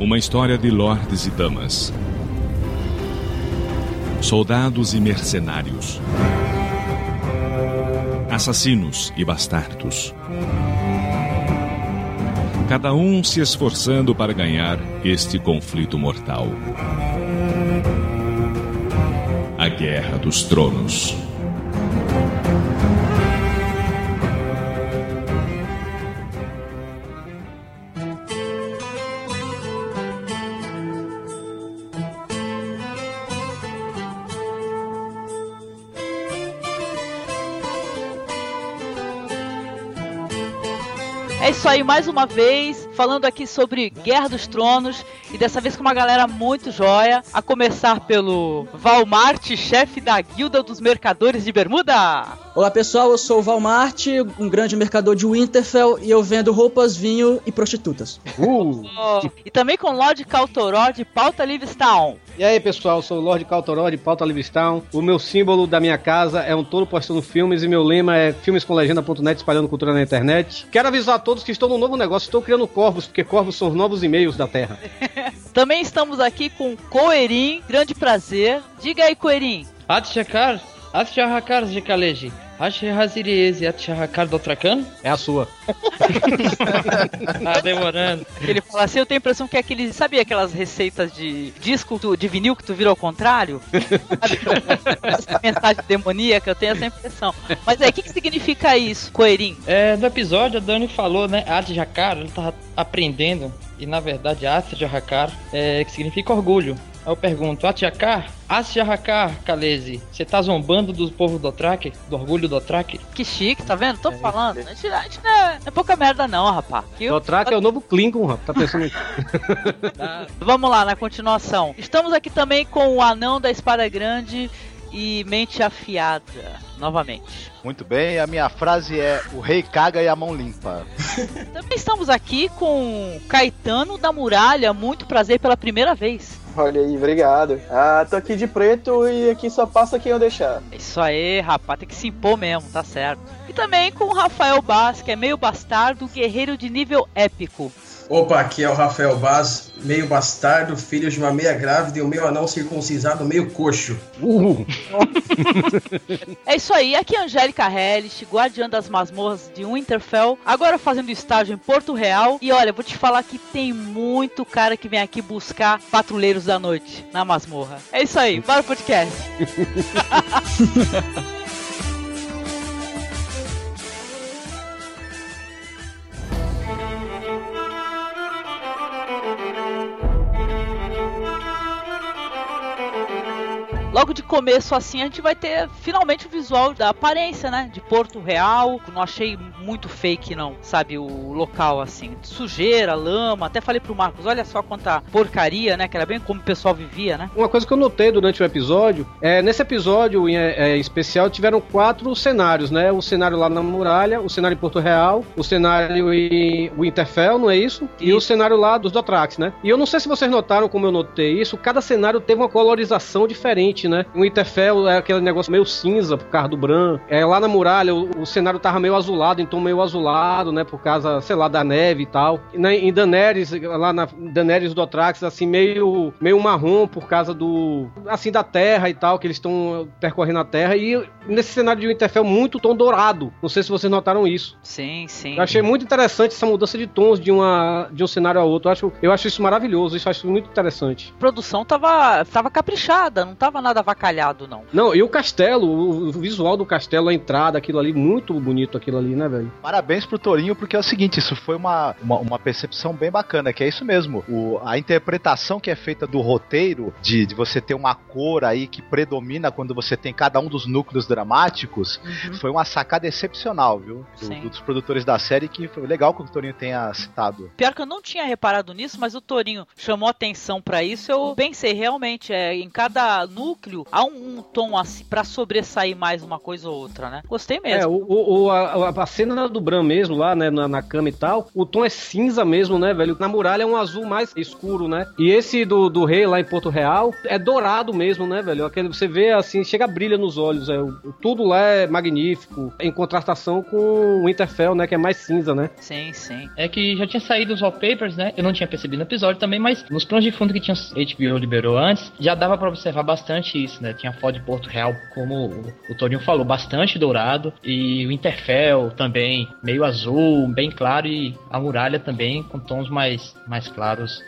Uma história de lordes e damas, soldados e mercenários, assassinos e bastardos. Cada um se esforçando para ganhar este conflito mortal. A Guerra dos Tronos. Isso aí, mais uma vez, falando aqui sobre Guerra dos Tronos, e dessa vez com uma galera muito joia, a começar pelo Valmart, chefe da Guilda dos Mercadores de Bermuda. Olá pessoal, eu sou o Valmart, um grande mercador de Winterfell, e eu vendo roupas, vinho e prostitutas. Uh. Oh, e também com Lord Caltoró de Pauta Livestown. E aí pessoal, sou o Lord Caltoró de Pauta Livestown. O meu símbolo da minha casa é um touro postando filmes e meu lema é filmescomlegenda.net espalhando cultura na internet. Quero avisar a todos que estou num novo negócio, estou criando corvos, porque corvos são os novos e-mails da Terra. Também estamos aqui com Coerim, grande prazer. Diga aí, Coerim. Atchakar, Atchahakar de Kaleji. Ashehaziriese Atchahakar do Tracan? É a sua. ah, demorando. Ele fala assim, eu tenho a impressão que é aquele. Sabe aquelas receitas de disco tu, de vinil que tu vira ao contrário? essa mensagem demoníaca, eu tenho essa impressão. Mas aí, o que, que significa isso, Coerim? É, no episódio a Dani falou, né? Atchahakar, ele tava aprendendo. E na verdade, Atchahakar é que significa orgulho. Aí eu pergunto, Atiakar? Asiahakar, Kalezi, você tá zombando do povo do Otrak? Do orgulho do Otrak? Que chique, tá vendo? Tô é, falando. A gente, a gente não, é, não, é, pouca merda não, rapaz. O Otrak é o novo Klingon, rapaz. Tá pensando Vamos lá, na continuação. Estamos aqui também com o anão da espada grande e mente afiada, novamente. Muito bem, a minha frase é: o rei caga e a mão limpa. Também estamos aqui com Caetano da Muralha, muito prazer pela primeira vez. Olha aí, obrigado. Ah, tô aqui de preto e aqui só passa quem eu deixar. Isso aí, rapaz, tem que se impor mesmo, tá certo. E também com o Rafael Bass, que é meio bastardo, guerreiro de nível épico. Opa, aqui é o Rafael Baz, meio bastardo, filho de uma meia grávida e um meio anão circuncisado, meio coxo. Uhul. é isso aí, aqui é Angélica Hellish, guardiã das masmorras de Winterfell, agora fazendo estágio em Porto Real. E olha, vou te falar que tem muito cara que vem aqui buscar patrulheiros da noite na masmorra. É isso aí, bora pro podcast. logo de começo assim a gente vai ter finalmente o visual da aparência, né? De Porto Real. Não achei muito fake, não, sabe? O local assim. Sujeira, lama. Até falei pro Marcos: olha só quanta porcaria, né? Que era bem como o pessoal vivia, né? Uma coisa que eu notei durante o episódio é nesse episódio em, é, em especial tiveram quatro cenários, né? O cenário lá na muralha, o cenário em Porto Real, o cenário em Winterfell, não é isso? isso. E o cenário lá dos Dothrax, né? E eu não sei se vocês notaram como eu notei isso, cada cenário teve uma colorização diferente, né? O Winterfell é aquele negócio meio cinza por causa do Bran. É, lá na muralha o, o, cenário tava meio azulado, então meio azulado, né? Por causa, sei lá, da neve e tal. E na, em Daenerys, lá na Daenerys do Otrax, assim, meio, meio marrom por causa do. assim, da terra e tal, que eles estão percorrendo a terra. E nesse cenário de Winterfell, muito tom dourado. Não sei se vocês notaram isso. Sim, sim. Eu achei muito interessante essa mudança de tons de, uma, de um cenário ao outro. Eu acho, eu acho isso maravilhoso, isso eu acho muito interessante. A produção tava, tava caprichada, não tava nada avacalhado, não. Não, e o castelo, o visual do castelo, a entrada, aquilo ali, muito bonito aquilo ali, né, velho? Parabéns pro Torinho, porque é o seguinte, isso foi uma, uma, uma percepção bem bacana, que é isso mesmo. O, a interpretação que é feita do roteiro, de, de você ter uma cor aí que predomina quando você tem cada um dos núcleos dramáticos, uhum. foi uma sacada excepcional, viu? Do, dos produtores da série, que foi legal que o Torinho tenha citado. Pior que eu não tinha reparado nisso, mas o Torinho chamou atenção para isso, eu pensei realmente, é, em cada núcleo núcleo, há um, um tom assim pra sobressair mais uma coisa ou outra, né? Gostei mesmo. É, o, o, a, a cena do Bran mesmo, lá, né, na, na, cama e tal, o tom é cinza mesmo, né, velho? Na muralha é um azul mais escuro, né? E esse do, do rei lá em Porto Real é dourado mesmo, né, velho? Aquele, você vê assim, chega brilha nos olhos, é, tudo lá é magnífico, em contrastação com o Winterfell, né, que é mais cinza, né? Sim, sim. É que já tinha saído os wallpapers, né? Eu não tinha percebido no episódio também, mas nos planos de fundo que tinha HBO liberou antes, já dava para observar bastante isso, né? Tinha foto de Porto Real, como o, o Torinho falou, bastante dourado, e o Interfell também, meio azul, bem claro, e a muralha também com tons mais, mais claros.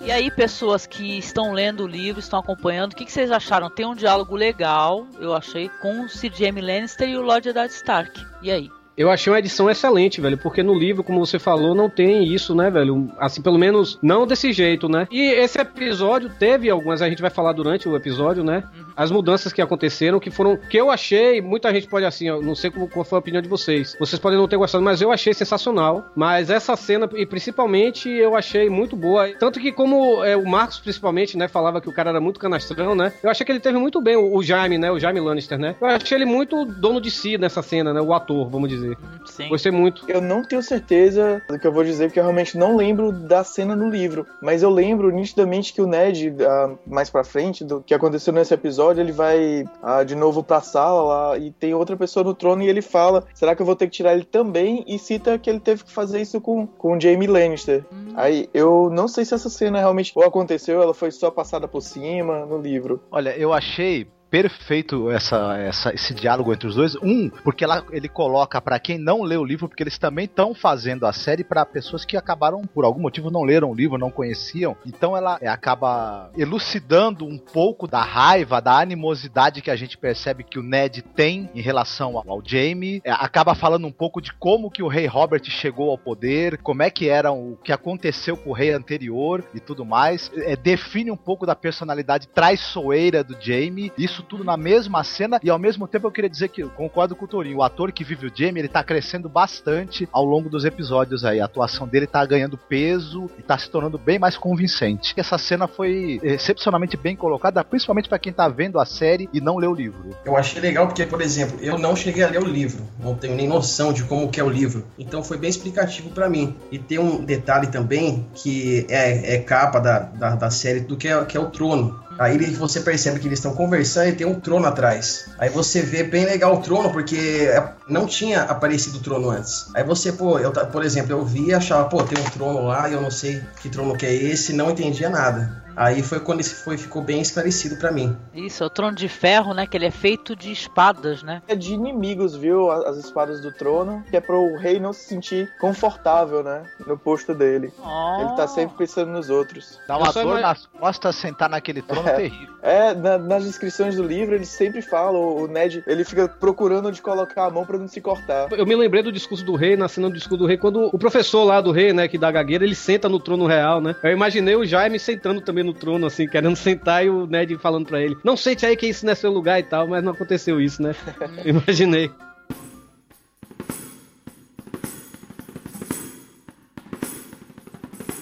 E aí, pessoas que estão lendo o livro, estão acompanhando, o que, que vocês acharam? Tem um diálogo legal, eu achei, com o Sir Jaime Lannister e o Lord Eddard Stark. E aí? Eu achei uma edição excelente, velho, porque no livro, como você falou, não tem isso, né, velho? Assim, pelo menos não desse jeito, né? E esse episódio teve algumas, a gente vai falar durante o episódio, né? Uhum. As mudanças que aconteceram, que foram, que eu achei, muita gente pode assim, eu não sei como, qual foi a opinião de vocês. Vocês podem não ter gostado, mas eu achei sensacional. Mas essa cena, e principalmente, eu achei muito boa. Tanto que como é, o Marcos, principalmente, né, falava que o cara era muito canastrão, né? Eu achei que ele teve muito bem, o, o Jaime, né? O Jaime Lannister, né? Eu achei ele muito dono de si nessa cena, né? O ator, vamos dizer. Sim. Gostei muito. Eu não tenho certeza do que eu vou dizer, porque eu realmente não lembro da cena no livro. Mas eu lembro nitidamente que o Ned, uh, mais pra frente, do que aconteceu nesse episódio, ele vai uh, de novo pra sala lá e tem outra pessoa no trono e ele fala: será que eu vou ter que tirar ele também? E cita que ele teve que fazer isso com, com o Jaime Lannister. Hum. Aí eu não sei se essa cena realmente ou aconteceu, ela foi só passada por cima no livro. Olha, eu achei perfeito essa, essa, esse diálogo entre os dois. Um, porque ela, ele coloca para quem não lê o livro, porque eles também estão fazendo a série para pessoas que acabaram, por algum motivo, não leram o livro, não conheciam. Então ela é, acaba elucidando um pouco da raiva, da animosidade que a gente percebe que o Ned tem em relação ao, ao Jaime. É, acaba falando um pouco de como que o rei Robert chegou ao poder, como é que era o que aconteceu com o rei anterior e tudo mais. É, define um pouco da personalidade traiçoeira do Jaime. Isso isso tudo na mesma cena e ao mesmo tempo eu queria dizer que eu concordo com o Torinho, o ator que vive o Jamie, ele tá crescendo bastante ao longo dos episódios aí, a atuação dele tá ganhando peso e tá se tornando bem mais convincente. Essa cena foi excepcionalmente bem colocada, principalmente para quem tá vendo a série e não leu o livro. Eu achei legal porque, por exemplo, eu não cheguei a ler o livro, não tenho nem noção de como que é o livro, então foi bem explicativo para mim. E tem um detalhe também que é, é capa da, da, da série do que é, que é o trono. Aí você percebe que eles estão conversando e tem um trono atrás. Aí você vê bem legal o trono, porque é, não tinha aparecido o trono antes. Aí você, pô, eu, por exemplo, eu vi e achava, pô, tem um trono lá e eu não sei que trono que é esse, não entendia nada. Aí foi quando isso foi, ficou bem esclarecido para mim. Isso, é o trono de ferro, né? Que ele é feito de espadas, né? É de inimigos, viu? As espadas do trono, que é pro rei não se sentir confortável, né? No posto dele. Oh. Ele tá sempre pensando nos outros. Dá uma dor nas costas sentar naquele trono é, terrível. É, na, nas descrições do livro eles sempre falam, o Ned, ele fica procurando onde colocar a mão para não se cortar. Eu me lembrei do discurso do rei, na cena do discurso do rei, quando o professor lá do rei, né, que dá gagueira, ele senta no trono real, né? Eu imaginei o Jaime sentando também no trono, assim, querendo sentar e o Ned falando pra ele: Não sente aí que isso não é seu lugar e tal, mas não aconteceu isso, né? Imaginei.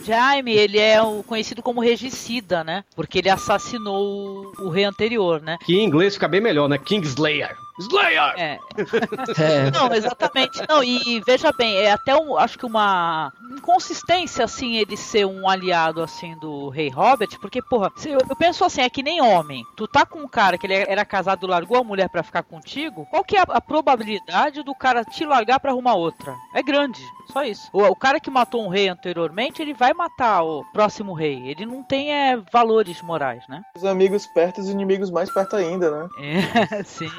Jaime, ele é o conhecido como regicida, né? Porque ele assassinou o, o rei anterior, né? Que em inglês fica bem melhor, né? Kingslayer. Slayer! É. é. Não, exatamente. Não, e, e, veja bem, é até um, acho que uma inconsistência, assim, ele ser um aliado, assim, do rei Robert, porque, porra, eu, eu, penso assim, é que nem homem. Tu tá com um cara que ele era casado, largou a mulher para ficar contigo, qual que é a, a, probabilidade do cara te largar para arrumar outra? É grande, só isso. O, o, cara que matou um rei anteriormente, ele vai matar o próximo rei. Ele não tem é, valores morais, né? Os amigos perto e os inimigos mais perto ainda, né? É, sim.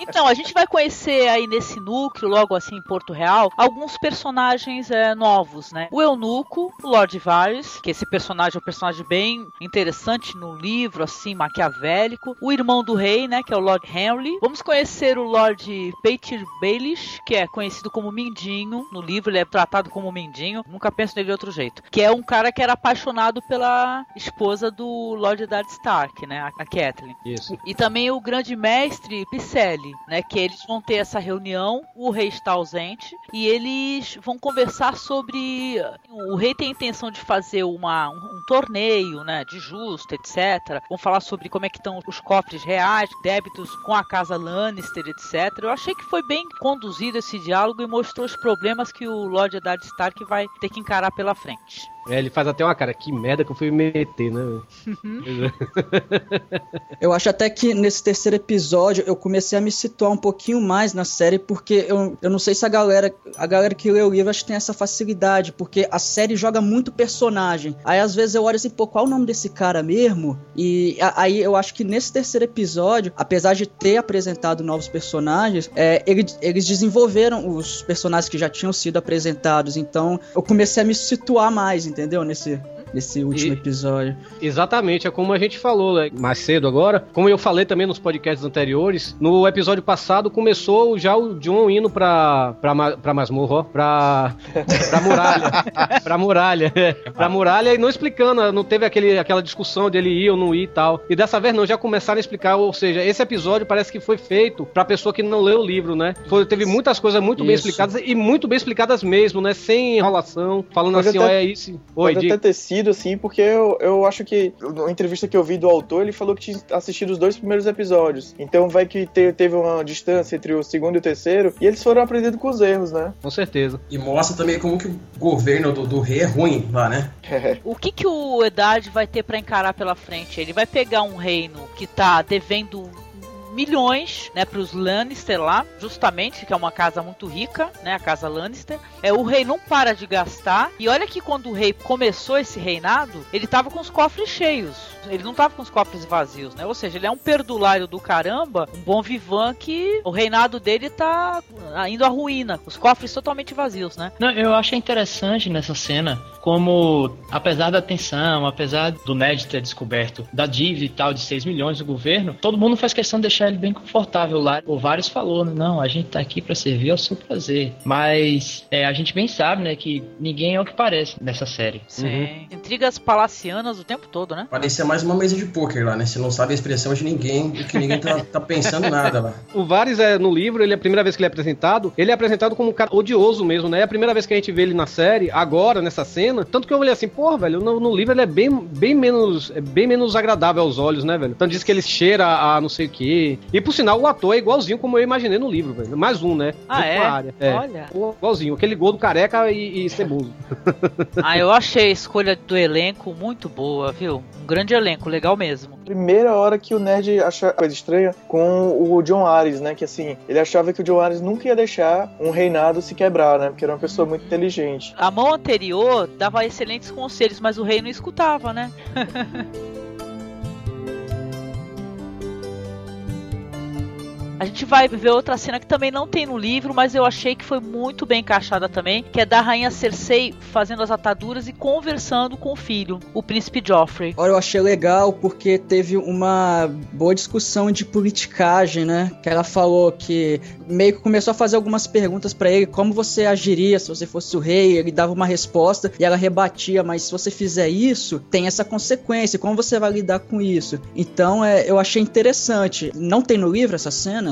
Então, a gente vai conhecer aí nesse núcleo, logo assim em Porto Real, alguns personagens é, novos, né? O Eunuco, o Lord Varys, que esse personagem é um personagem bem interessante no livro, assim, maquiavélico. O irmão do rei, né, que é o Lord Henry. Vamos conhecer o Lord Peter Baelish, que é conhecido como Mindinho. No livro ele é tratado como Mindinho. Nunca penso nele de outro jeito. Que é um cara que era apaixonado pela esposa do Lord Eddard Stark, né, a Catelyn. Isso. E também o grande mestre Picelli, né? Que eles vão ter essa reunião, o rei está ausente e eles vão conversar sobre o rei tem a intenção de fazer uma, um, um torneio, né? De justo, etc. Vão falar sobre como é que estão os cofres reais, débitos com a casa Lannister, etc. Eu achei que foi bem conduzido esse diálogo e mostrou os problemas que o Lord Eddard Stark vai ter que encarar pela frente. É, ele faz até uma cara, que merda que eu fui me meter, né? Eu acho até que nesse terceiro episódio eu comecei a me situar um pouquinho mais na série, porque eu, eu não sei se a galera, a galera que lê o livro acho que tem essa facilidade, porque a série joga muito personagem. Aí às vezes eu olho assim, pô, qual é o nome desse cara mesmo? E a, aí eu acho que nesse terceiro episódio, apesar de ter apresentado novos personagens, é, ele, eles desenvolveram os personagens que já tinham sido apresentados. Então eu comecei a me situar mais, entendeu? Nesse, nesse último E- episódio. Exatamente, é como a gente falou né, mais cedo agora. Como eu falei também nos podcasts anteriores, no episódio passado começou já o John indo pra, pra, pra masmorra, ó, pra, pra muralha. pra muralha, é, pra muralha e não explicando, não teve aquele, aquela discussão dele ir ou não ir e tal. E dessa vez não, já começaram a explicar, ou seja, esse episódio parece que foi feito pra pessoa que não leu o livro, né? Foi, teve muitas coisas muito bem Isso. explicadas e muito bem explicadas mesmo, né? Sem enrolação, falando Pode assim, até- ó, é isso. Oi, Pode diga. até ter sido assim, porque eu, eu acho que na entrevista que eu vi do autor, ele falou que tinha assistido os dois primeiros episódios. Então vai que te- teve uma distância entre o segundo e o terceiro, e eles foram aprendendo com os erros, né? Com certeza. E mostra também como que o governo do, do rei é ruim lá, né? O que, que o Eddard vai ter pra encarar pela frente? Ele vai pegar um reino que tá devendo milhões, né, pros Lannister lá, justamente, que é uma casa muito rica, né, a casa Lannister. É, o rei não para de gastar, e olha que quando o rei começou esse reinado, ele tava com os cofres cheios. Ele não tava com os cofres vazios, né? Ou seja, ele é um perdulário do caramba, um bom vivan que o reinado dele tá indo à ruína. Os cofres totalmente vazios, né? Não, eu achei interessante nessa cena como, apesar da tensão, apesar do Ned ter descoberto da dívida e tal de 6 milhões do governo, todo mundo faz questão de deixar ele bem confortável lá. O Vários falou, né, não, a gente tá aqui pra servir ao seu prazer. Mas é, a gente bem sabe, né, que ninguém é o que parece nessa série. Sim. Intrigas palacianas o tempo todo, né? Parecia mais uma mesa de pôquer lá, né? Você não sabe a expressão de ninguém e que ninguém tá, tá pensando nada lá. O Varys é no livro, ele é a primeira vez que ele é apresentado, ele é apresentado como um cara odioso mesmo, né? É a primeira vez que a gente vê ele na série, agora, nessa cena. Tanto que eu olhei assim, porra, velho, no, no livro ele é bem, bem menos é bem menos agradável aos olhos, né, velho? Tanto diz que ele cheira a não sei o quê. E por sinal, o ator é igualzinho como eu imaginei no livro, velho. Mais um, né? Ah, é? área. É. Olha. Igualzinho, aquele gordo careca e, e ceboso. Ah, eu achei a escolha do elenco muito boa, viu? Um grande elenco, legal mesmo. Primeira hora que o Ned acha coisa estranha com o John Ares, né? Que assim, ele achava que o John Ares nunca ia deixar um reinado se quebrar, né? Porque era uma pessoa muito inteligente. A mão anterior dava excelentes conselhos, mas o rei não escutava, né? A gente vai ver outra cena que também não tem no livro, mas eu achei que foi muito bem encaixada também, que é da rainha Cersei fazendo as ataduras e conversando com o filho, o príncipe Joffrey. Olha, eu achei legal porque teve uma boa discussão de politicagem, né? Que ela falou que meio que começou a fazer algumas perguntas pra ele, como você agiria se você fosse o rei? Ele dava uma resposta e ela rebatia, mas se você fizer isso, tem essa consequência, como você vai lidar com isso? Então, é, eu achei interessante. Não tem no livro essa cena?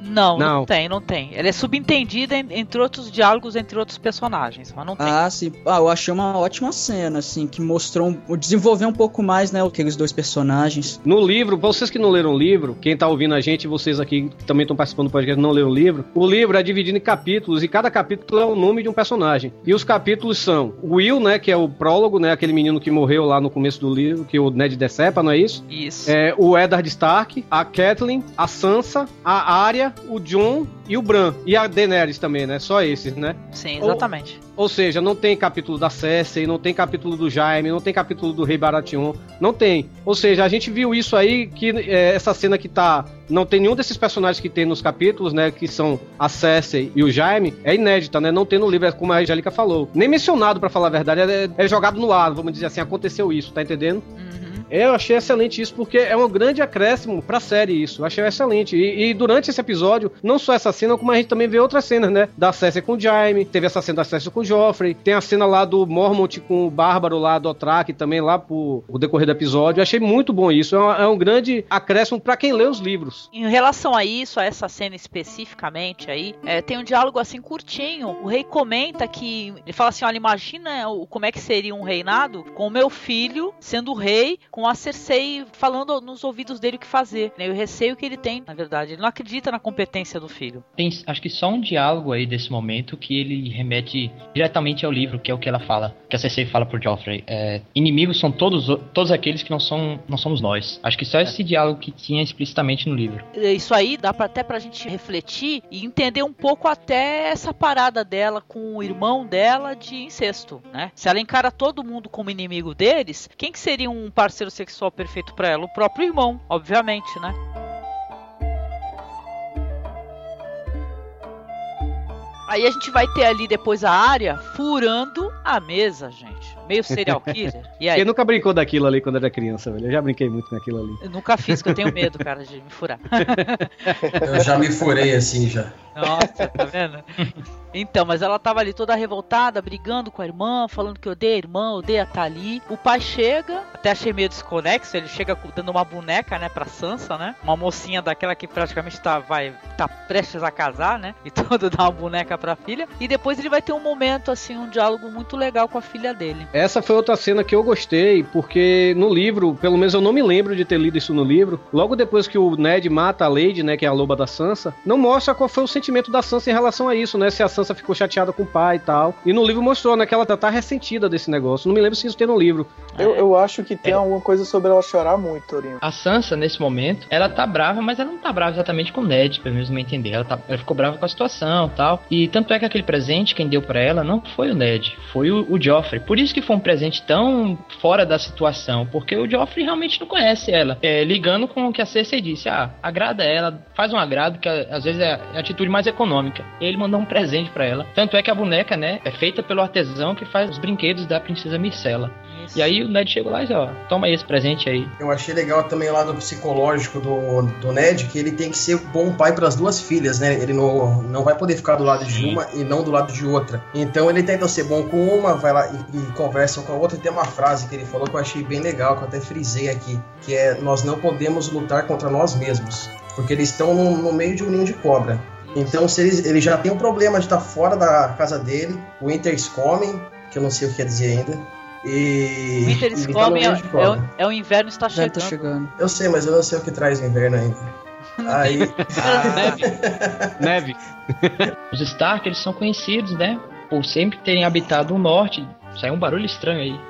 Não, não, Não. tem, não tem. Ela é subentendida en- entre outros diálogos entre outros personagens, mas não tem. Ah, sim. Ah, eu achei uma ótima cena, assim, que mostrou, um, desenvolveu um pouco mais, né, aqueles dois personagens. No livro, vocês que não leram o livro, quem tá ouvindo a gente, vocês aqui que também estão participando do podcast não leram o livro, o livro é dividido em capítulos e cada capítulo é o nome de um personagem. E os capítulos são o Will, né, que é o prólogo, né, aquele menino que morreu lá no começo do livro, que o Ned decepa, não é isso? Isso. É, o Eddard Stark, a Catelyn, a Sansa, a Arya, o Jon e o Bran. E a Daenerys também, né? Só esses, né? Sim, exatamente. Ou seja, não tem capítulo da Cersei, não tem capítulo do Jaime, não tem capítulo do Rei Baratheon, não tem. Ou seja, a gente viu isso aí, que é, essa cena que tá... Não tem nenhum desses personagens que tem nos capítulos, né, que são a Cersei e o Jaime, é inédita, né, não tem no livro, é como a Angélica falou. Nem mencionado, pra falar a verdade, é, é jogado no ar, vamos dizer assim, aconteceu isso, tá entendendo? Uhum. Eu achei excelente isso, porque é um grande acréscimo pra série isso. Eu achei excelente. E, e, durante esse episódio, não só essa cena, como a gente também vê outras cenas, né? Da Cersei com o Jaime, teve essa cena da Cersei com o Joffrey, tem a cena lá do Mormont com o Bárbaro lá do Otrak, também lá pro decorrer do episódio. Eu achei muito bom isso. É um, é um grande acréscimo para quem lê os livros. Em relação a isso, a essa cena especificamente aí, é, tem um diálogo assim curtinho. O rei comenta que ele fala assim: olha, imagina como é que seria um reinado com o meu filho sendo rei, com a Cersei falando nos ouvidos dele o que fazer. Né? O receio que ele tem, na verdade. Ele não acredita na competência do filho. Tem, acho que só um diálogo aí desse momento que ele remete diretamente ao livro, que é o que ela fala, que a Cersei fala pro Joffrey. É, inimigos são todos, todos aqueles que não, são, não somos nós. Acho que só esse diálogo que tinha explicitamente no livro. Isso aí dá pra, até pra gente refletir e entender um pouco até essa parada dela com o irmão dela de incesto, né? Se ela encara todo mundo como inimigo deles, quem que seria um parceiro sexual perfeito para ela? O próprio irmão, obviamente, né? Aí a gente vai ter ali depois a área furando a mesa, gente. Meio serial killer. E aí? Quem nunca brincou daquilo ali quando era criança, velho? Eu já brinquei muito naquilo ali. Eu nunca fiz, que eu tenho medo, cara, de me furar. eu já me furei assim já. Nossa, tá vendo? Então, mas ela tava ali toda revoltada, brigando com a irmã, falando que odeia a irmã, odeia a Tali. O pai chega, até achei meio desconexo, ele chega dando uma boneca, né, pra Sansa, né? Uma mocinha daquela que praticamente tá, vai, tá prestes a casar, né? E todo dá uma boneca pra filha. E depois ele vai ter um momento, assim, um diálogo muito legal com a filha dele. Essa foi outra cena que eu gostei, porque no livro, pelo menos eu não me lembro de ter lido isso no livro, logo depois que o Ned mata a Lady, né, que é a loba da Sansa, não mostra qual foi o sentimento da Sansa em relação a isso, né? Se a Sansa ficou chateada com o pai e tal. E no livro mostrou, né, que ela tá ressentida desse negócio. Não me lembro se isso tem no livro. Eu, eu acho que tem é. alguma coisa sobre ela chorar muito, Torinho. A Sansa, nesse momento, ela tá brava, mas ela não tá brava exatamente com o Ned, pelo menos me entender. Ela, tá, ela ficou brava com a situação tal. E tanto é que aquele presente, quem deu para ela, não foi o Ned, foi o, o Joffrey. Por isso que foi um presente tão fora da situação, porque o Joffrey realmente não conhece ela. É, ligando com o que a Cersei disse, ah, agrada ela, faz um agrado, que às vezes é a atitude mais econômica. E ele mandou um presente para ela. Tanto é que a boneca, né, é feita pelo artesão que faz os brinquedos da princesa Micela. E aí o Ned chegou lá e disse, ó, toma aí esse presente aí. Eu achei legal também lá do psicológico do, do Ned, que ele tem que ser bom pai para as duas filhas, né? Ele não, não vai poder ficar do lado de uma e não do lado de outra. Então ele tenta ser bom com uma, vai lá e, e conversa com a outra. E tem uma frase que ele falou que eu achei bem legal, que eu até frisei aqui, que é nós não podemos lutar contra nós mesmos. Porque eles estão no, no meio de um ninho de cobra. Então, se ele, ele já tem um problema de estar fora da casa dele, o Winters comem, que eu não sei o que quer dizer ainda. E. Winters comem é, é, o, é, o inverno está chegando. Tá chegando. Eu sei, mas eu não sei o que traz o inverno ainda. Aí. Ah, neve. neve. Os Stark, eles são conhecidos, né? Por sempre terem habitado o norte. Saiu um barulho estranho aí.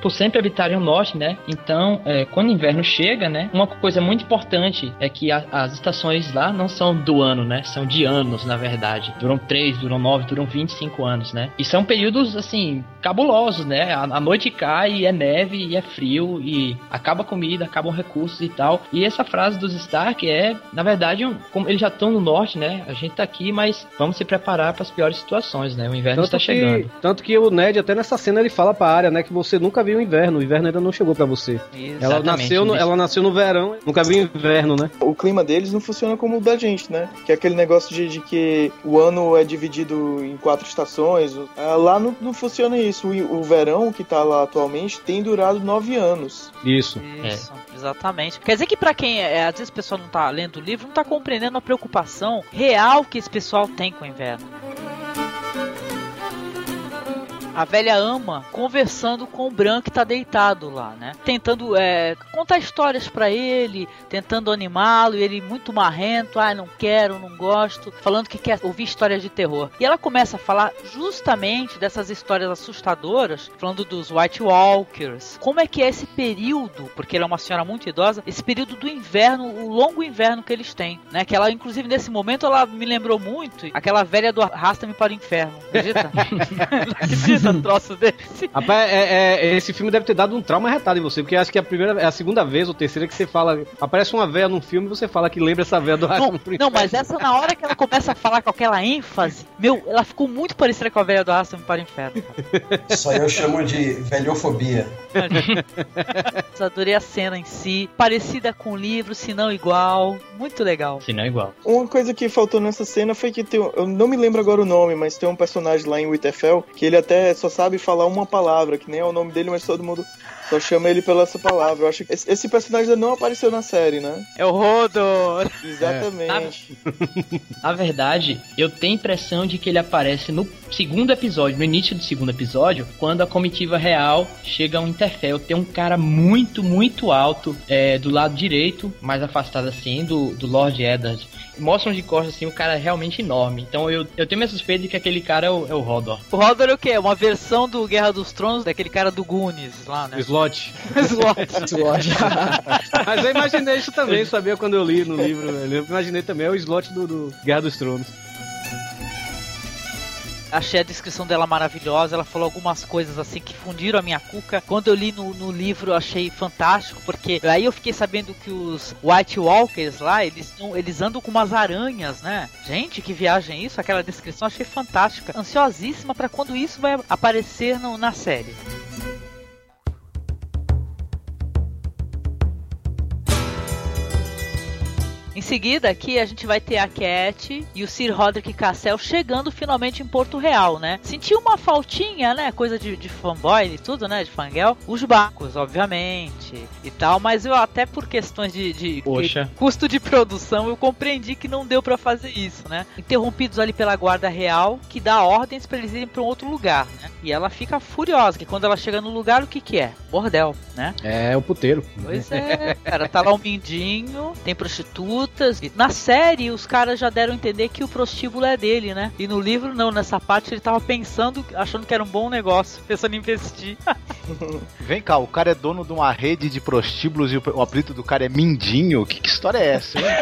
Por sempre habitarem o norte, né? Então, é, quando o inverno chega, né? Uma coisa muito importante é que a, as estações lá não são do ano, né? São de anos, na verdade. Duram 3, duram 9, duram 25 anos, né? E são períodos, assim, cabulosos, né? A, a noite cai e é neve e é frio e acaba a comida, acabam recursos e tal. E essa frase dos Stark é, na verdade, um, como eles já estão no norte, né? A gente tá aqui, mas vamos se preparar para as piores situações, né? O inverno tanto está que, chegando. Tanto que o Ned, até nessa cena, ele fala pra área, né? Que você nunca viu o inverno. O inverno ainda não chegou para você. Exatamente, ela nasceu, no, ela nasceu no verão, nunca viu inverno, né? O clima deles não funciona como o da gente, né? Que é aquele negócio de, de que o ano é dividido em quatro estações. Ah, lá não, não funciona isso. O, o, verão que tá lá atualmente tem durado nove anos. Isso. Isso, é. exatamente. Quer dizer que para quem é, às vezes o pessoal não tá lendo o livro, não tá compreendendo a preocupação real que esse pessoal tem com o inverno a velha ama conversando com o Bran que tá deitado lá, né? Tentando é, contar histórias para ele, tentando animá-lo, e ele muito marrento, ah, não quero, não gosto, falando que quer ouvir histórias de terror. E ela começa a falar justamente dessas histórias assustadoras, falando dos White Walkers. Como é que é esse período, porque ela é uma senhora muito idosa, esse período do inverno, o longo inverno que eles têm, né? Que ela, inclusive, nesse momento, ela me lembrou muito aquela velha do Arrasta-me para o Inferno. Acredita? troço desse. Rapaz, é, é, esse filme deve ter dado um trauma retado em você, porque acho que é a primeira, é a segunda vez ou terceira que você fala. Aparece uma véia num filme e você fala que lembra essa véia do Não, não, mas essa na hora que ela começa a falar com aquela ênfase, meu, ela ficou muito parecida com a velha do Arrasta-me para o Inferno. Isso aí eu chamo de velhofobia. Mas Adorei a cena em si, parecida com o livro, se não igual, muito legal. Se não é igual. Uma coisa que faltou nessa cena foi que tem, eu não me lembro agora o nome, mas tem um personagem lá em Winterfell que ele até só sabe falar uma palavra, que nem é o nome dele, mas todo mundo só chama ele pela essa palavra. Eu acho que esse, esse personagem ainda não apareceu na série, né? É o Rodor. Exatamente. Na verdade, eu tenho a impressão de que ele aparece no segundo episódio, no início do segundo episódio, quando a comitiva real chega a um Interfell. Tem um cara muito, muito alto é, do lado direito, mais afastado assim, do, do Lord Eddard. Mostram de costas assim, o cara é realmente enorme. Então eu, eu tenho minha suspeita de que aquele cara é o, é o Hodor. O Rodor é o quê? Uma versão do Guerra dos Tronos daquele cara do Goonies lá, né? Slot. Slot. Mas eu imaginei isso também, sabia quando eu li no livro, velho. Eu imaginei também é o slot do, do Guerra dos Tronos. Achei a descrição dela maravilhosa. Ela falou algumas coisas assim que fundiram a minha cuca. Quando eu li no, no livro, eu achei fantástico, porque aí eu fiquei sabendo que os White Walkers lá, eles, eles andam com umas aranhas, né? Gente, que viagem isso! Aquela descrição achei fantástica. Ansiosíssima pra quando isso vai aparecer no- na série. Seguida, aqui a gente vai ter a Cat e o Sir Roderick Cassel chegando finalmente em Porto Real, né? Senti uma faltinha, né? Coisa de, de fanboy e tudo, né? De fangirl. Os barcos, obviamente, e tal. Mas eu até por questões de, de Poxa. custo de produção, eu compreendi que não deu pra fazer isso, né? Interrompidos ali pela guarda real, que dá ordens pra eles irem pra um outro lugar, né? E ela fica furiosa, que quando ela chega no lugar, o que que é? Bordel, né? É, o puteiro. Pois é, cara, tá lá um mindinho, tem prostitutas. E na série, os caras já deram a entender que o prostíbulo é dele, né? E no livro, não, nessa parte ele tava pensando, achando que era um bom negócio, pensando em investir. Vem cá, o cara é dono de uma rede de prostíbulos e o, apelido do cara é Mindinho? Que, que história é essa, hein?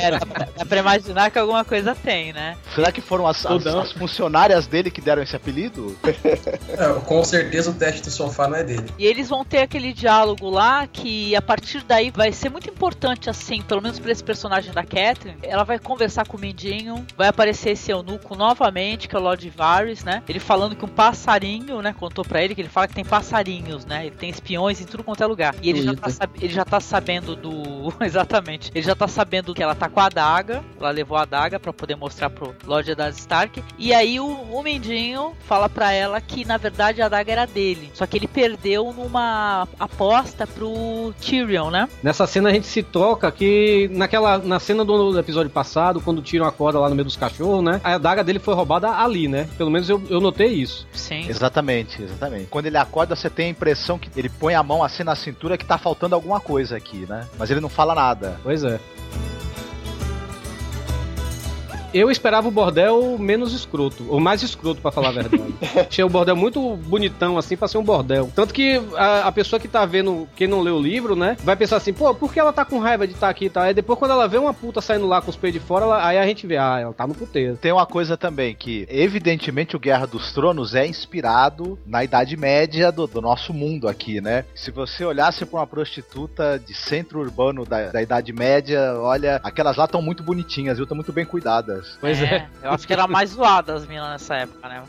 É, dá, dá pra imaginar que alguma coisa tem, né? Será que foram as, as- as funcionárias dele que deram esse apelido? É, com certeza o teste do sofá não é dele. E eles vão ter aquele diálogo lá que a partir daí vai ser muito importante, assim, pelo menos pra esse personagem da Catherine. Ela vai conversar com o Mindinho, vai aparecer esse eunuco novamente, que é o Lord Varys, né? Ele falando que um passarinho, né? Contou pra ele que ele fala que tem passarinhos, né? Ele tem espiões em tudo quanto é lugar. E ele, já tá, sab- ele já tá sabendo do. Exatamente. Ele já tá sabendo que ela tá com a adaga. Ela levou a adaga pra poder mostrar pro Lord Eddard Stark. E aí o, o Mindinho fala pra ela que na verdade a adaga era dele. Só que ele perdeu numa aposta pro Tyrion, né? Nessa cena a gente se toca que naquela na cena do episódio passado, quando tiram a corda lá no meio dos cachorros, né? A adaga dele foi roubada ali, né? Pelo menos eu, eu notei isso. Sim. Exatamente, exatamente. Quando ele acorda, você tem a impressão que ele põe a mão assim na cintura que tá faltando alguma coisa aqui, né? Mas ele não fala nada. Pois é. Eu esperava o bordel menos escroto, ou mais escroto, pra falar a verdade. Achei o bordel muito bonitão, assim, pra ser um bordel. Tanto que a, a pessoa que tá vendo, quem não lê o livro, né, vai pensar assim, pô, por que ela tá com raiva de estar aqui e tal? Aí depois, quando ela vê uma puta saindo lá com os peitos de fora, ela- aí a gente vê, ah, ela tá no puteiro. Tem uma coisa também que, evidentemente, o Guerra dos Tronos é inspirado na Idade Média do, do nosso mundo aqui, né? Se você olhasse pra uma prostituta de centro urbano da, da Idade Média, olha, aquelas lá estão muito bonitinhas, viu? Estão muito bem cuidadas. Pois é. Eu acho que era mais zoada as minas nessa época, né?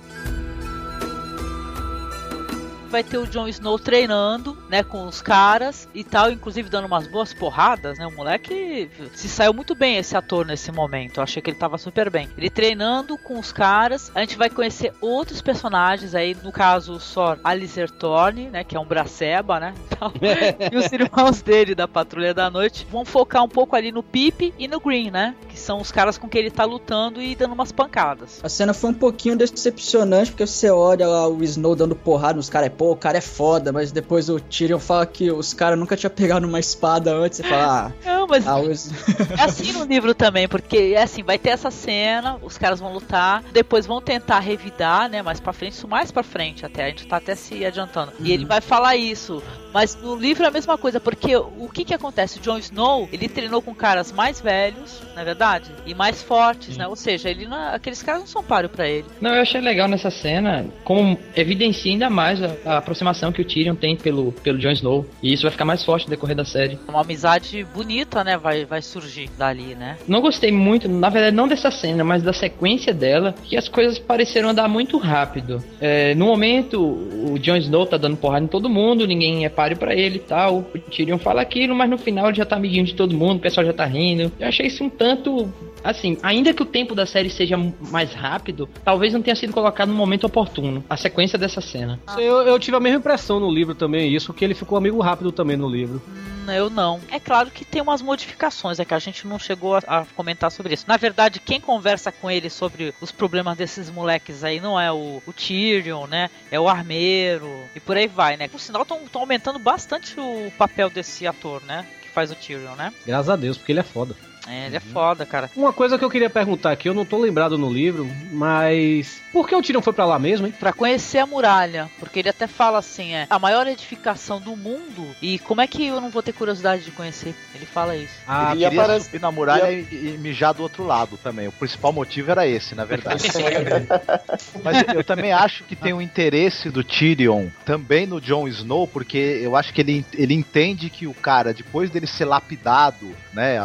Vai ter o Jon Snow treinando, né, com os caras e tal, inclusive dando umas boas porradas, né? O moleque se saiu muito bem esse ator nesse momento. Eu achei que ele tava super bem. Ele treinando com os caras. A gente vai conhecer outros personagens aí, no caso o Sor Alistair Thorne, né, que é um braceba, né? E os irmãos dele da Patrulha da Noite vão focar um pouco ali no Pip e no Green, né? Que são os caras com quem ele tá lutando e dando umas pancadas. A cena foi um pouquinho decepcionante, porque você olha lá o Snow dando porrada nos caras, é pô, o cara é foda, mas depois o Tyrion fala que os caras nunca tinham pegado uma espada antes, você fala, Não, mas ah, ah o Snow- é assim no livro também, porque é assim, vai ter essa cena, os caras vão lutar, depois vão tentar revidar, né, mais pra frente, isso mais pra frente até, a gente tá até se adiantando. E ele vai falar isso, Mas no livro é a mesma coisa, porque o que que acontece? O Jon Snow, ele treinou com caras mais velhos, na é verdade, e mais fortes, né? Ou seja, ele não, aqueles caras não são páreo para ele. Não, eu achei legal nessa cena, como evidencia ainda mais a, a, aproximação que o Tyrion tem pelo, pelo Jon Snow. E isso vai ficar mais forte no decorrer da série. Uma amizade bonita, né? Vai, vai surgir dali, né? Não gostei muito, na verdade, não dessa cena, mas da sequência dela, que as coisas pareceram andar muito rápido. É, no momento, o Jon Snow tá dando porrada em todo mundo, ninguém é páreo para ele e tal. O Tyrion fala aquilo, mas no final ele já tá amiguinho de todo mundo, o pessoal já tá rindo. Eu achei isso um tanto assim, ainda que o tempo da série seja mais rápido, talvez não tenha sido colocado no momento oportuno. A sequência dessa cena. Eu, eu tive a mesma impressão no livro também, isso, que ele ficou amigo rápido também no livro. Hum, eu não. É claro que tem umas modificações, é que a gente não chegou a, a, comentar sobre isso. Na verdade, quem conversa com ele sobre os problemas desses moleques aí não é o, o Tyrion, né? É o Armeiro e por aí vai, né? Por sinal, estão aumentando bastante o papel desse ator, né? Que faz o Tyrion, né? Graças a Deus, porque ele é foda. É, ele é foda, cara. Uma coisa que eu queria perguntar aqui, eu não tô lembrado no livro, mas por que o Tyrion foi para lá mesmo, hein? Pra conhecer a muralha, porque ele até fala assim, é a maior edificação do mundo e como é que eu não vou ter curiosidade de conhecer? Ele fala isso. Ah, ele ia queria subir na muralha ia... e, mijar do outro lado também. O principal motivo era esse, na verdade. mas eu também acho que tem um interesse do Tyrion também no Jon Snow, porque eu acho que ele, ele entende que o cara, depois dele ser lapidado, né,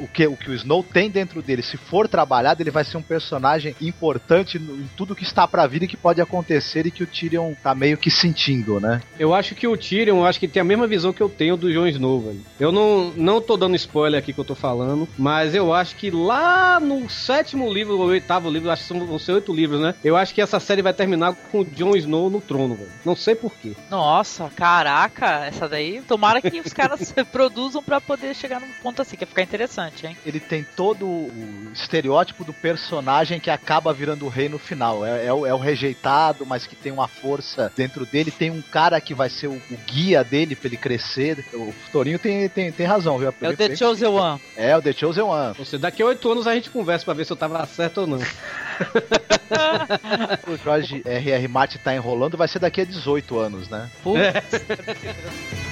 o que, o que o Snow tem dentro dele, se for trabalhado, ele vai ser um personagem importante em tudo que está pra vida e que pode acontecer e que o Tyrion tá meio que sentindo, né? Eu acho que o Tyrion, eu acho que tem a mesma visão que eu tenho do Jon Snow, velho. Eu não, não tô dando spoiler aqui que eu tô falando, mas eu acho que lá no sétimo livro, ou oitavo livro, acho que são, vão ser oito livros, né? Eu acho que essa série vai terminar com o Jon Snow no trono, velho. Não sei porquê. Nossa, caraca, essa daí. Tomara que os caras produzam para poder chegar num ponto assim, que ia ficar interessante, hein? Ele tem todo o estereótipo do personagem que acaba virando o rei no final. É, é, o, é o, rejeitado, mas que tem uma força dentro dele. Tem um cara que vai ser o, o guia dele pra ele crescer. O Torinho tem, tem, tem razão, viu? É o The Chosen One. É, o The Chosen One. Você, daqui a oito anos a gente conversa pra ver se eu tava certo ou não. o Jorge R.R. Martin tá enrolando, vai ser daqui a 18 anos, né? Putz.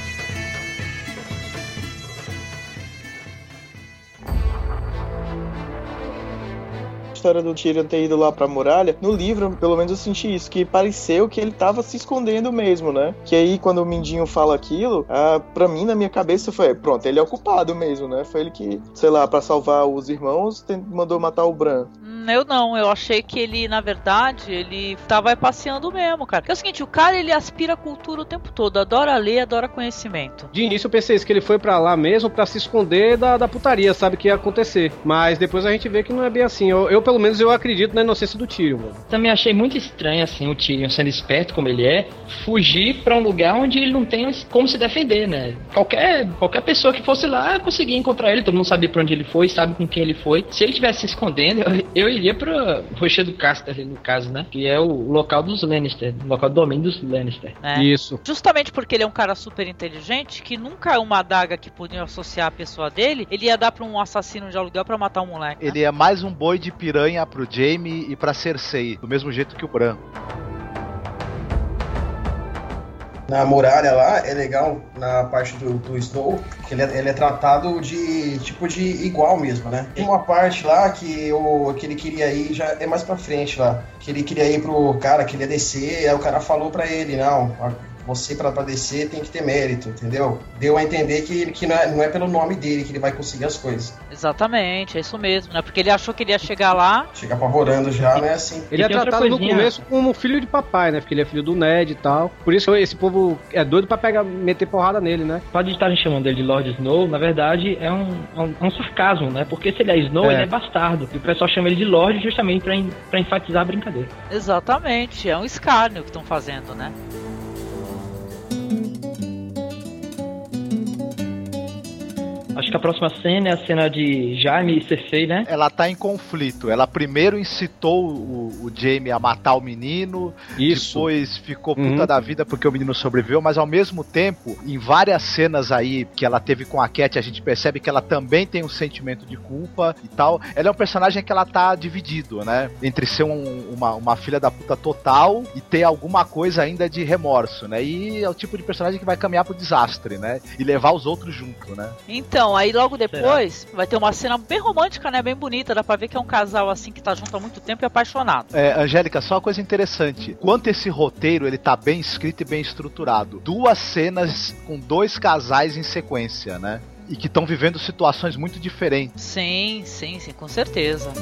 história do Tyrion ter ido lá pra muralha, no livro, pelo menos eu senti isso, que pareceu que ele tava se escondendo mesmo, né? Que aí, quando o Mindinho fala aquilo, ah, pra mim, na minha cabeça, foi, pronto, ele é o culpado mesmo, né? Foi ele que, sei lá, para salvar os irmãos, mandou matar o Bran. Hum, eu não, eu achei que ele, na verdade, ele tava passeando mesmo, cara. Porque é o seguinte, o cara, ele aspira a cultura o tempo todo, adora ler, adora conhecimento. De início eu pensei isso, que ele foi para lá mesmo para se esconder da, da putaria, sabe, que ia acontecer. Mas depois a gente vê que não é bem assim. Eu, eu pelo menos eu acredito na inocência do Tyrion, mano. Também achei muito estranho, assim, o Tyrion sendo esperto como ele é, fugir para um lugar onde ele não tem como se defender, né? Qualquer, qualquer pessoa que fosse lá conseguia encontrar ele, todo mundo sabia pra onde ele foi, sabe com quem ele foi. Se ele tivesse se escondendo, eu, eu iria pra Rocha do Caster, no caso, né? Que é o local dos Lannister, o local do domínio dos Lannister. É. Isso. Justamente porque ele é um cara super inteligente, que nunca uma adaga que podia associar a pessoa dele, ele ia dar pra um assassino de aluguel pra matar um moleque. Né? Ele é mais um boi de piranha pro Jaime e pra Cersei, do mesmo jeito que o Bran. Na muralha lá é legal na parte do, do Snow, que ele é, ele é, tratado de tipo de igual mesmo, né? Tem uma parte lá que, o, que ele queria ir, já é mais pra frente lá, que ele queria ir pro cara, queria descer, aí o cara falou pra ele, não, você para descer tem que ter mérito, entendeu? Deu a entender que, que não, é, não é pelo nome dele que ele vai conseguir as coisas. Exatamente, é isso mesmo, né? Porque ele achou que ele ia chegar lá. Chega apavorando já, não é assim. Ele é tratado no começo como filho de papai, né? Porque ele é filho do Ned e tal. Por isso esse povo é doido pra pegar, meter porrada nele, né? Pode estarem chamando ele de Lord Snow, na verdade é um, é um, é um sarcasmo, né? Porque se ele é Snow, é. ele é bastardo. E o pessoal chama ele de Lord justamente pra, pra enfatizar a brincadeira. Exatamente, é um escárnio que estão fazendo, né? Acho que a próxima cena é a cena de Jaime e Cersei, né? Ela tá em conflito. Ela primeiro incitou o, o Jamie a matar o menino, Isso. depois ficou puta Uhum. da vida porque o menino sobreviveu, mas ao mesmo tempo, em várias cenas aí que ela teve com a Cat, a gente percebe que ela também tem um sentimento de culpa e tal. Ela é um personagem que ela tá dividido, né? Entre ser um- uma, uma filha da puta total e ter alguma coisa ainda de remorso, né? E é o tipo de personagem que vai caminhar pro desastre, né? E levar os outros junto, né? Então, aí logo depois vai ter uma cena bem romântica, né? Bem bonita. Dá pra ver que é um casal assim que tá junto há muito tempo e apaixonado. É, Angélica, só uma coisa interessante. Quanto esse roteiro ele tá bem escrito e bem estruturado. Duas cenas com dois casais em sequência, né? E que estão vivendo situações muito diferentes. Sim, sim, sim, com certeza.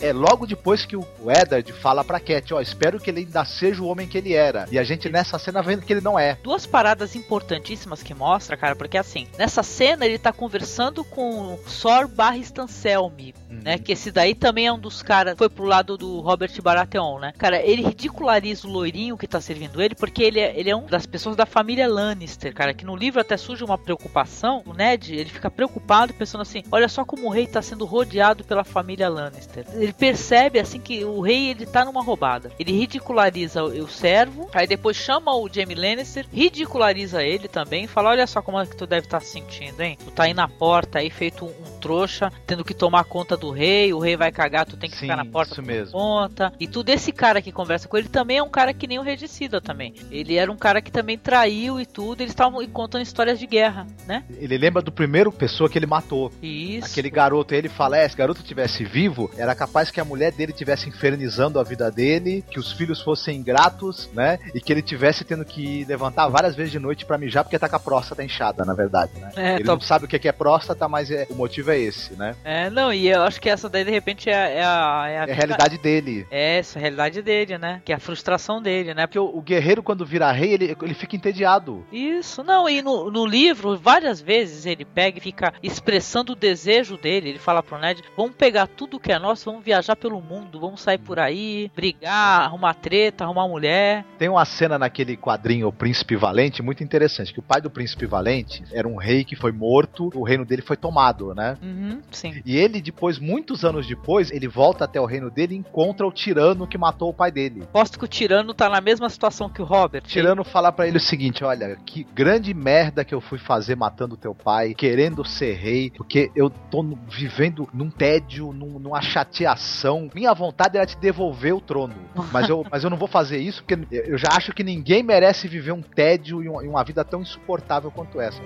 É logo depois que o Eddard fala pra Cat, ó, espero que ele ainda seja o homem que ele era. E a gente nessa cena vendo que ele não é. Duas paradas importantíssimas que mostra, cara, porque assim, nessa cena ele tá conversando com o Sor Barristan Selmy, né? Que esse daí também é um dos caras, foi pro lado do Robert Baratheon, né? Cara, ele ridiculariza o loirinho que tá servindo ele, porque ele é, ele é um das pessoas da família Lannister, cara, que no livro até surge uma preocupação, o Ned, ele fica preocupado pensando assim, olha só como o rei tá sendo rodeado pela família Lannister. Ele percebe, assim, que o rei, ele tá numa roubada. Ele ridiculariza o, o servo, aí depois chama o Jaime Lannister, ridiculariza ele também, fala, olha só como é que tu deve estar se sentindo, hein? Tu tá aí na porta aí, feito um trouxa, tendo que tomar conta do rei, o rei vai cagar, tu tem que Sim, ficar na porta isso mesmo. conta. E tudo esse cara que conversa com ele também é um cara que nem o Regicida também. Ele era um cara que também traiu e tudo, eles estavam contando histórias de guerra, né? Ele lembra do primeiro pessoa que ele matou. Isso. Aquele garoto, ele fala, é, se o garoto tivesse vivo, era capaz que a mulher dele tivesse infernizando a vida dele, que os filhos fossem ingratos, né? E que ele tivesse tendo que levantar várias vezes de noite pra mijar porque tá com a próstata inchada, na verdade, né? É, ele não sabe o que que é próstata, mas é- o motivo é esse, né? É, não, e eu acho que essa daí de repente é, é a, é a É a realidade dele. É, essa é a realidade dele, né? Que é a frustração dele, né? Porque o, o guerreiro, quando vira rei, ele, ele fica entediado. Isso, não, e no, no livro, várias vezes ele pega e fica expressando o desejo dele. Ele fala pro Ned: vamos pegar tudo que é nosso, vamos viajar pelo mundo, vamos sair por aí, brigar, arrumar treta, arrumar mulher. Tem uma cena naquele quadrinho O Príncipe Valente muito interessante, que o pai do Príncipe Valente era um rei que foi morto, o reino dele foi tomado, né? Uhum, sim. E ele depois, muitos anos depois, ele volta até o reino dele e encontra o tirano que matou o pai dele. Posto que o tirano tá na mesma situação que o Robert. O tirano fala pra ele o seguinte: olha, que grande merda que eu fui fazer matando teu pai, querendo ser rei, porque eu tô vivendo num tédio, num- numa chateação. Minha vontade era te devolver o trono, mas eu, mas eu não vou fazer isso porque eu já acho que ninguém merece viver um tédio e uma vida tão insuportável quanto essa.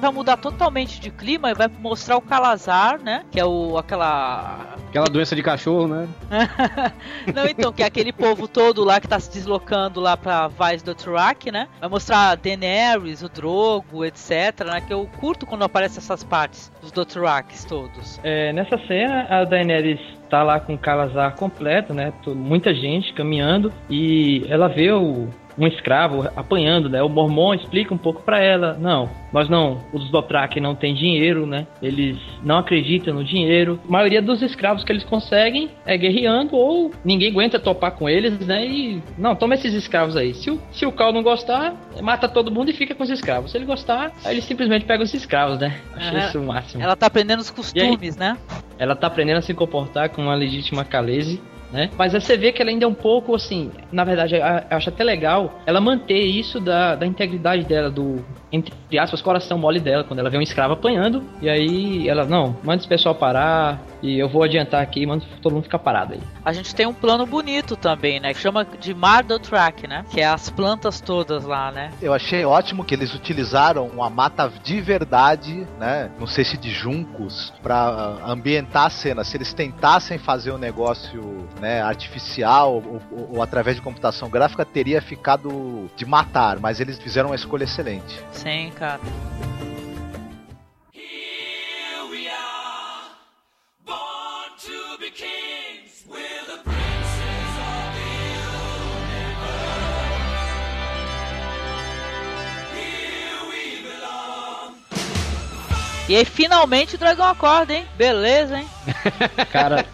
Vai mudar totalmente de clima e vai mostrar o Calazar, né? Que é o aquela Aquela doença de cachorro, né? Não, então, que é aquele povo todo lá que tá se deslocando lá pra Vaz do Turak, né? Vai mostrar a Daenerys, o Drogo, etc, né? Que eu curto quando aparecem essas partes dos Dothrakis todos. É, nessa cena, a Daenerys tá lá com o Calazar completo, né? Muita gente caminhando e ela vê o, um escravo apanhando, né? O Mormon explica um pouco pra ela, não, nós não, os Dothraki não têm dinheiro, né? Eles não acreditam no dinheiro. A maioria dos escravos que eles conseguem é guerreando ou ninguém aguenta topar com eles, né? E não, toma esses escravos aí. Se o, se o Cal não gostar, mata todo mundo e fica com os escravos. Se ele gostar, aí ele simplesmente pega os escravos, né? Achei Aham. isso o máximo. Ela tá aprendendo os costumes, né? Ela tá aprendendo a se comportar com uma legítima Khaleesi, né? Mas você vê que ela ainda é um pouco assim, na verdade, eu acho até legal ela manter isso da, da integridade dela, do, entre aspas, coração mole dela, quando ela vê um escravo apanhando, e aí ela, não, manda esse pessoal parar, e eu vou adiantar aqui, manda todo mundo ficar parado aí. A gente tem um plano bonito também, né? Que chama de Mar Dothrak, né? Que é as plantas todas lá, né? Eu achei ótimo que eles utilizaram uma mata de verdade, né? Não sei se de juncos, pra ambientar a cena. Se eles tentassem fazer um negócio né, artificial ou, ou- ou através de computação gráfica, teria ficado de matar, mas eles fizeram uma escolha excelente. Sem capa. Here we are, born to be king. E aí finalmente o dragão acorda, hein? Beleza, hein? Cara,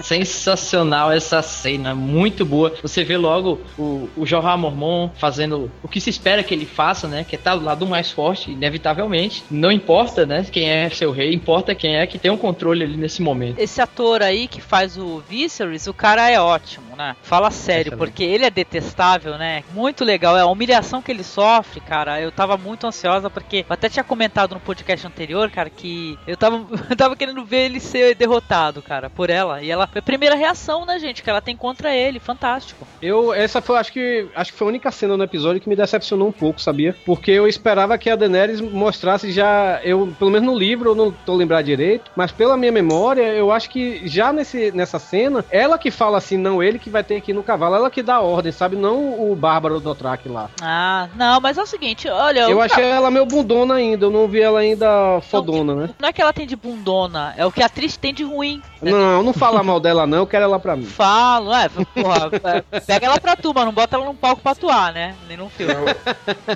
sensacional essa cena, muito boa. Você vê logo o, o Jorah Mormon fazendo o que se espera que ele faça, né? Que é estar tá do lado mais forte, inevitavelmente. Não importa, né? Quem é seu rei, importa quem é que tem o um controle ali nesse momento. Esse ator aí que faz o Viserys, o cara é ótimo, né? Fala sério, Excelente. porque ele é detestável, né? Muito legal. É a humilhação que ele sofre, cara. Eu tava muito ansiosa porque eu até tinha comentado no podcast anterior, cara, que eu tava, eu tava querendo ver ele ser derrotado, cara, por ela. E ela foi a primeira reação, né, gente, que ela tem contra ele. Fantástico. Eu, essa foi, acho que, acho que foi a única cena no episódio que me decepcionou um pouco, sabia? Porque eu esperava que a Daenerys mostrasse já, eu, pelo menos no livro, eu não tô lembrado direito, mas pela minha memória, eu acho que já nesse, nessa cena, ela que fala assim, não ele que vai ter que ir no cavalo, ela que dá ordem, sabe? Não o Bárbaro do Track lá. Ah, não, mas é o seguinte, olha. Eu, eu achei ela meio bundona ainda, eu não vi ela ainda fodona, não, né? Não é que ela tem de bundona, é o que a atriz tem de ruim. Né? Não, não fala mal dela, não, eu quero ela pra mim. Falo, é, porra, é, pega ela pra tu, mas não bota ela num palco pra atuar, né? Nem num filme. Eu,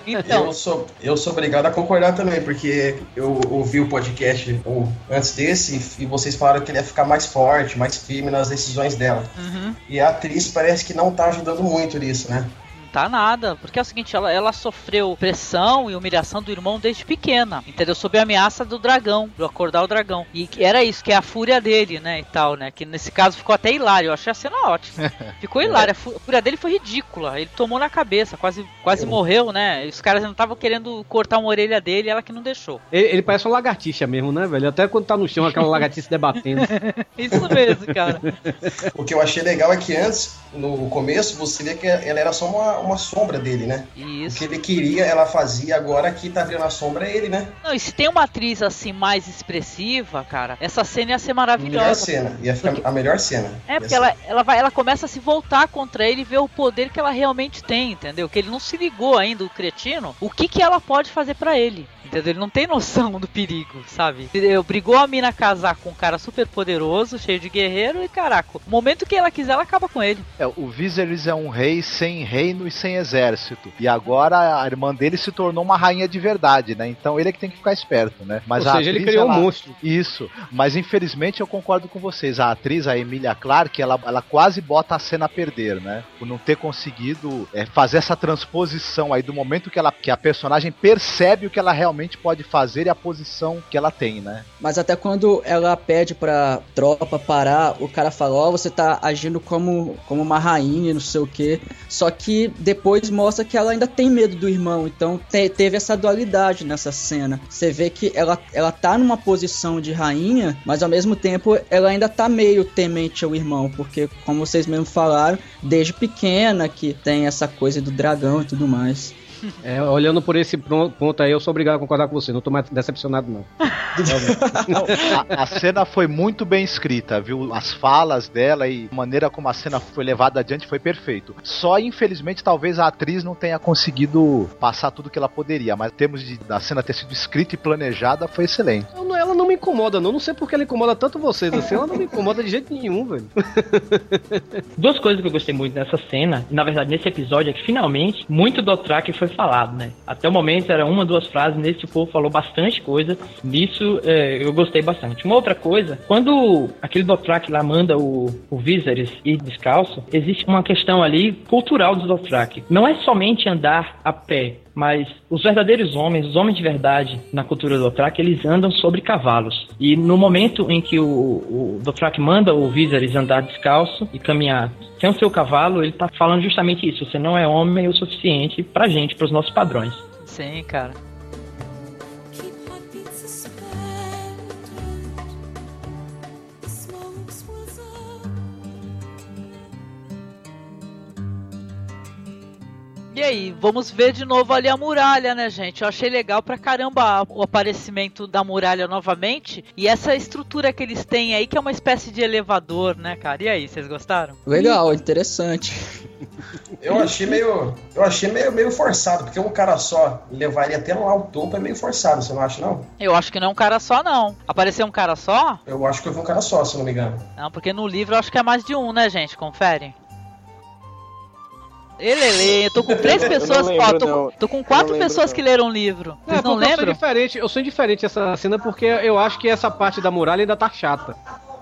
então. Eu sou, eu sou obrigado a concordar também, porque eu ouvi o podcast antes desse e vocês falaram que ele ia ficar mais forte, mais firme nas decisões dela. Uhum. E a atriz parece que não tá ajudando muito nisso, né? Tá nada. Porque é o seguinte, ela, ela sofreu pressão e humilhação do irmão desde pequena, entendeu? Sob a ameaça do dragão, do acordar o dragão. E era isso, que é a fúria dele, né, e tal, né? Que nesse caso ficou até hilário. Eu achei a cena ótima. Ficou hilário. A fúria dele foi ridícula. Ele tomou na cabeça, quase, quase morreu, né? E os caras não estavam querendo cortar uma orelha dele ela que não deixou. Ele, ele, parece uma lagartixa mesmo, né, velho? Até quando tá no chão, aquela lagartixa debatendo. isso mesmo, cara. o que eu achei legal é que antes, no começo, você vê que ela era só uma, uma sombra dele, né? Isso. O que ele queria, ela fazia, agora que tá vendo a sombra é ele, né? Não, e se tem uma atriz assim mais expressiva, cara, essa cena ia ser maravilhosa. Melhor cena, ia ficar porque... a melhor cena. É, porque ela, ela, vai, ela começa a se voltar contra ele e ver o poder que ela realmente tem, entendeu? Que ele não se ligou ainda, o cretino, o que, que ela pode fazer para ele entendeu? Ele não tem noção do perigo, sabe? Ele obrigou a mina a casar com um cara super poderoso, cheio de guerreiro, e caraca, o momento que ela quiser, ela acaba com ele. É, o Viserys é um rei sem reino e sem exército. E agora a irmã dele se tornou uma rainha de verdade, né? Então ele é que tem que ficar esperto, né? Mas Ou seja, atriz, ele criou ela... um monstro. Isso. Mas infelizmente eu concordo com vocês. A atriz, a Emilia Clarke, ela, ela quase bota a cena a perder, né? Por não ter conseguido é, fazer essa transposição aí do momento que, ela, que a personagem percebe o que ela realmente realmente pode fazer e a posição que ela tem, né? Mas até quando ela pede pra tropa parar, o cara fala, ó, oh, você tá agindo como, como uma rainha, não sei o quê. Só que depois mostra que ela ainda tem medo do irmão, então te, teve essa dualidade nessa cena. Você vê que ela, ela tá numa posição de rainha, mas ao mesmo tempo ela ainda tá meio temente ao irmão, porque como vocês mesmo falaram, desde pequena que tem essa coisa do dragão e tudo mais. É, olhando por esse ponto aí, eu sou obrigado a concordar com você. Não tô mais decepcionado, não. não a, a, cena foi muito bem escrita, viu? As falas dela e a maneira como a cena foi levada adiante foi perfeito. Só, infelizmente, talvez a atriz não tenha conseguido passar tudo que ela poderia, mas em termos de da cena ter sido escrita e planejada, foi excelente. Não, ela não me incomoda, não. Não sei porque ela incomoda tanto vocês assim. Ela não me incomoda de jeito nenhum, velho. Duas coisas que eu gostei muito nessa cena, na verdade, nesse episódio, é que finalmente muito do track foi falado, né? Até o momento era uma, duas frases, nesse tipo falou bastante coisa. Nisso é, eu gostei bastante. Uma outra coisa, quando aquele Dothraki lá manda o, o Viserys ir descalço, existe uma questão ali cultural dos Dothraki. Não é somente andar a pé, mas os verdadeiros homens, os homens de verdade na cultura do Dothraki, eles andam sobre cavalos. E no momento em que o, o Dothraki manda o Viserys andar descalço e caminhar sem o seu cavalo, ele está falando justamente isso. Você não é homem o suficiente pra gente, pros nossos padrões. Sim, cara. E aí, vamos ver de novo ali a muralha, né, gente? Eu achei legal pra caramba o aparecimento da muralha novamente. E essa estrutura que eles têm aí, que é uma espécie de elevador, né, cara? E aí, vocês gostaram? Legal, interessante. Eu achei meio. Eu achei meio, meio forçado, porque um cara só levar ele até lá o topo é meio forçado, você não acha, não? Eu acho que não é um cara só, não. Apareceu um cara só? Eu acho que eu vi um cara só, se não me engano. Não, porque no livro eu acho que é mais de um, né, gente? Confere. Elele, eu tô com três pessoas, lembro, ó, tô, com- tô com quatro lembro, pessoas não. que leram o livro. É, Vocês não porque eu sou lembram? diferente, eu sou indiferente essa cena porque eu acho que essa parte da muralha ainda tá chata.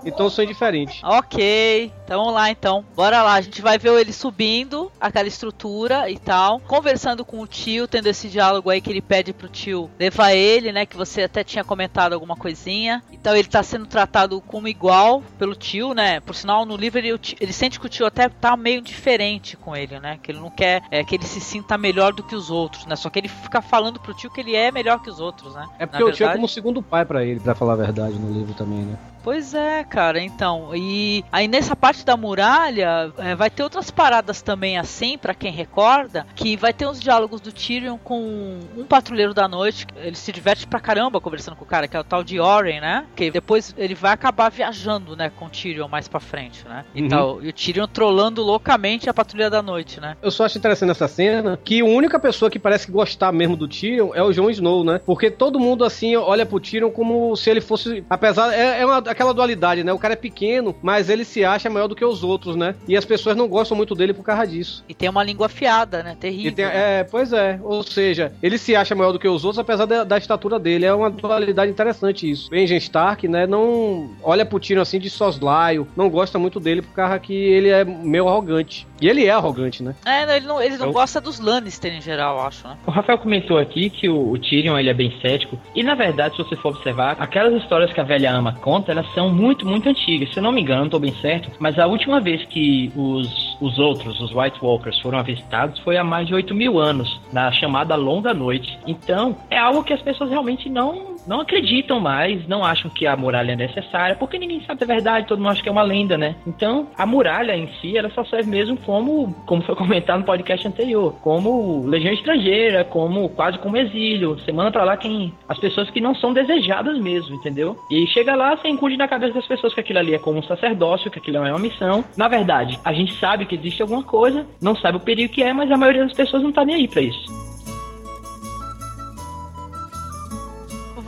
Então eu sou indiferente. Ok, então vamos lá então. Bora lá, a gente vai ver ele subindo aquela estrutura e tal, conversando com o tio, tendo esse diálogo aí que ele pede pro tio levar ele, né? Que você até tinha comentado alguma coisinha. Então ele tá sendo tratado como igual pelo tio, né? Por sinal, no livro ele, ele sente que o tio até tá meio diferente com ele, né? Que ele não quer é, que ele se sinta melhor do que os outros, né? Só que ele fica falando pro tio que ele é melhor que os outros, né? É porque o tio é como segundo pai pra ele, pra falar a verdade no livro também, né? Pois é, cara, então. E aí nessa parte da muralha, é, vai ter outras paradas também assim, pra quem recorda, que vai ter uns diálogos do Tyrion com um patrulheiro da noite. Ele se diverte pra caramba conversando com o cara, que é o tal de Oren, né? Que depois ele vai acabar viajando, né, com o Tyrion mais pra frente, né? E, Uhum. tal, e o Tyrion trolando loucamente a patrulha da noite, né? Eu só acho interessante essa cena que a única pessoa que parece gostar mesmo do Tyrion é o Jon Snow, né? Porque todo mundo assim olha pro Tyrion como se ele fosse. Apesar. É, é uma- aquela dualidade, né? O cara é pequeno, mas ele se acha maior do que os outros, né? E as pessoas não gostam muito dele por causa disso. E tem uma língua afiada, né? Terrível. E tem- né? é, pois é. Ou seja, ele se acha maior do que os outros, apesar da, da estatura dele. É uma dualidade interessante isso. Benjen Stark, né? Não olha pro Tyrion assim de soslaio, não gosta muito dele por causa que ele é meio arrogante. E ele é arrogante, né? É, não, ele não, ele não Eu- gosta dos Lannister em geral, eu acho, né? O Rafael comentou aqui que o, o Tyrion ele é bem cético. E na verdade, se você for observar, aquelas histórias que a velha ama conta, elas são muito, muito antigas. Se eu não me engano, tô bem certo. Mas a última vez que os, os outros, os White Walkers, foram avistados foi há mais de 8 mil anos, na chamada Longa Noite. Então, é algo que as pessoas realmente não, não acreditam mais, não acham que a muralha é necessária, porque ninguém sabe a verdade, todo mundo acha que é uma lenda, né? Então, a muralha em si, ela só serve mesmo como, como foi comentado no podcast anterior, como legião estrangeira, como quase como exílio. Você manda pra lá quem as pessoas que não são desejadas mesmo, entendeu? E chega lá, você incude na cabeça das pessoas que aquilo ali é como um sacerdócio, que aquilo é uma missão. Na verdade, a gente sabe que existe alguma coisa, não sabe o perigo que é, mas a maioria das pessoas não tá nem aí pra isso.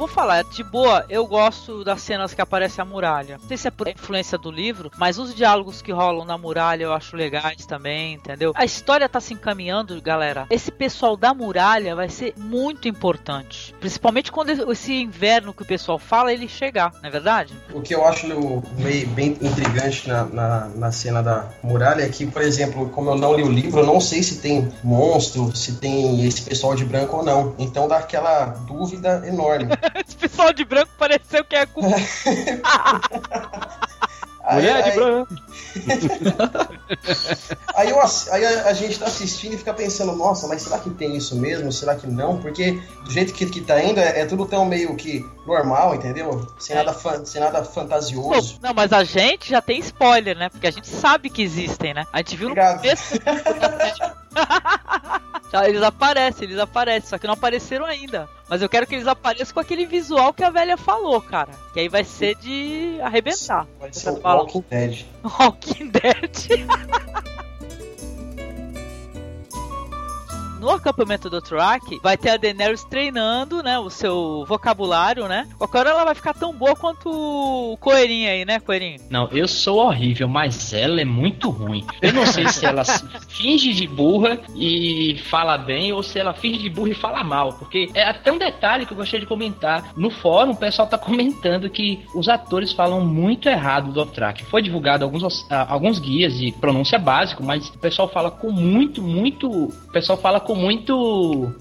Vou falar, de boa, eu gosto das cenas que aparece a muralha. Não sei se é por influência do livro, mas os diálogos que rolam na muralha eu acho legais também, entendeu? A história tá se encaminhando, galera. Esse pessoal da muralha vai ser muito importante. Principalmente quando esse inverno que o pessoal fala, ele chegar, não é verdade? O que eu acho meio, bem intrigante na, na, na cena da muralha é que, por exemplo, como eu não li o livro, eu não sei se tem monstro, se tem esse pessoal de branco ou não. Então dá aquela dúvida enorme. esse pessoal de branco pareceu que é com... Aí- Mulher de aí- branco. Aí, eu aí a, a gente tá assistindo e fica pensando, nossa, mas será que tem isso mesmo? Será que não? Porque do jeito que, que tá indo, é, é tudo tão meio que normal, entendeu? Sem nada, fan- sem nada fantasioso. Pô, não, mas a gente já tem spoiler, né? Porque a gente sabe que existem, né? A gente viu no Obrigado. começo. Já, eles aparecem, eles aparecem, só que não apareceram ainda. Mas eu quero que eles apareçam com aquele visual que a velha falou, cara. Que aí vai ser de arrebentar. Vai ser o Walking Dead. Walking Dead. No acampamento do Track, vai ter a Daenerys treinando, né, o seu vocabulário, né? Qualquer hora ela vai ficar tão boa quanto o Coelhinho aí, né, Coelhinho? Não, eu sou horrível, mas ela é muito ruim. Eu não sei se ela finge de burra e fala bem ou se ela finge de burra e fala mal. Porque é até um detalhe que eu gostaria de comentar. No fórum, o pessoal tá comentando que os atores falam muito errado do Dothraki. Foi divulgado alguns, ah, alguns guias de pronúncia básico, mas o pessoal fala com muito, muito. O pessoal fala com muito.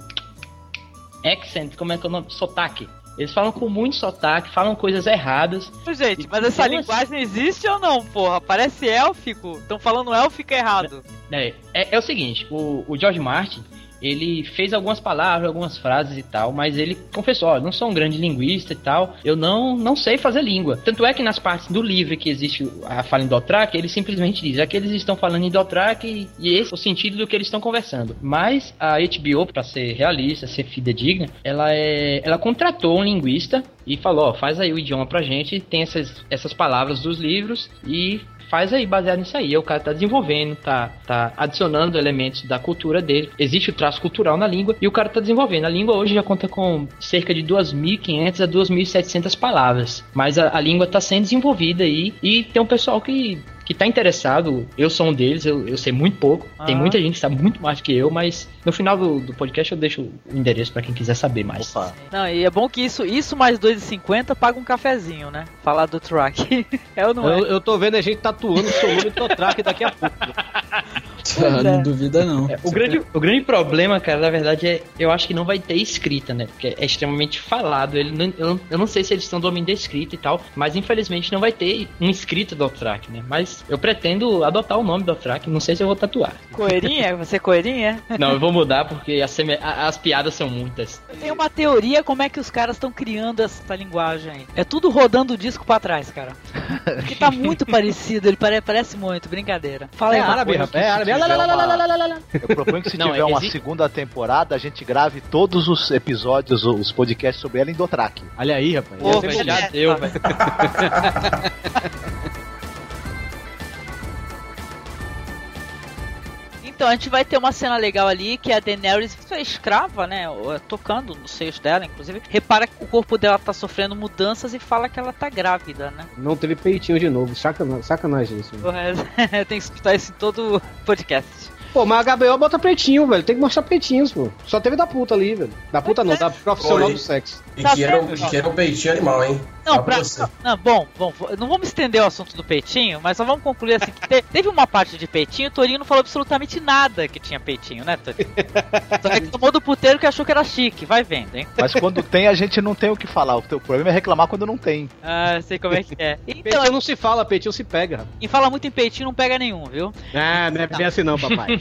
Accent, como é que é o nome? Sotaque. Eles falam com muito sotaque, falam coisas erradas. Gente, mas essa linguagem existe ou não, porra? Parece élfico. Estão falando élfico errado. É, é, é o seguinte, o, o George Martin, ele fez algumas palavras, algumas frases e tal, mas ele confessou, ó, eu não sou um grande linguista e tal, eu não, não sei fazer língua. Tanto é que nas partes do livro que existe a fala em Dothraki, ele simplesmente diz, aqui eles estão falando em Dothraki e esse é o sentido do que eles estão conversando. Mas a HBO, para ser realista, ser fidedigna, ela é, ela contratou um linguista e falou, ó, faz aí o idioma pra gente, tem essas, essas palavras dos livros e faz aí, baseado nisso aí. Aí O cara tá desenvolvendo, tá, tá adicionando elementos da cultura dele. Existe o traço cultural na língua e o cara tá desenvolvendo. A língua hoje já conta com cerca de 2.500 a 2.700 palavras. Mas a, a língua tá sendo desenvolvida aí e tem um pessoal que. Que tá interessado, eu sou um deles, eu, eu sei muito pouco. Tem Ah. muita gente que sabe muito mais do que eu, mas no final do, do podcast eu deixo o endereço pra quem quiser saber mais. Opa. Não, e é bom que isso, isso mais 2,50 paga um cafezinho, né? Falar do track. é ou não é? Eu, eu tô vendo a gente tatuando o seu nome Totrack daqui a pouco. Ah, não duvida não. É, o, grande, o grande problema, cara, na verdade, é eu acho que não vai ter escrita, né? Porque é extremamente falado. Ele não, eu, não, eu não sei se eles estão domínio da escrita e tal, mas infelizmente não vai ter um escrito do Track, né? Mas eu pretendo adotar o nome do Track, não sei se eu vou tatuar. Coelhinha? Você é coelhinha? Não, eu vou mudar porque as, as piadas são muitas. Tem uma teoria como é que os caras estão criando essa linguagem aí. É tudo rodando o disco pra trás, cara. Porque tá muito parecido, ele pare- parece muito, brincadeira. Fala É aí, árabe, rapaz. É árabe. Tiver lá, lá, uma-. Eu proponho que se Não, tiver uma existe- segunda temporada, a gente grave todos os episódios, os podcasts sobre ela em Dotrak. Olha aí, rapaz. Pô, Velho, velho, já deu, tá. velho. Então, a gente vai ter uma cena legal ali que a Daenerys, sua escrava, né, é, tocando nos seios dela, inclusive, repara que o corpo dela tá sofrendo mudanças e fala que ela tá grávida, né? Não teve peitinho de novo. Sacana- Sacanagem isso. Tem que escutar isso em todo podcast. Pô, mas a HBO bota peitinho, velho. Tem que mostrar peitinhos, pô. Só teve da puta ali, velho. Da puta não, da profissional Oi. do sexo. E Tá que era, o- que era o peitinho animal, hein? Não, pra, você. não, bom, bom, não vamos estender o assunto do peitinho, mas só vamos concluir assim que te- teve uma parte de peitinho, o Torinho não falou absolutamente nada que tinha peitinho, né, Torinho? Só reclamou do puteiro que achou que era chique, vai vendo, hein? Mas quando tem, a gente não tem o que falar. O teu problema é reclamar quando não tem. Ah, sei como é que é. Então, Peitinho não se fala, peitinho se pega, e fala muito em peitinho, não pega nenhum, viu? Ah, não é bem assim não, papai.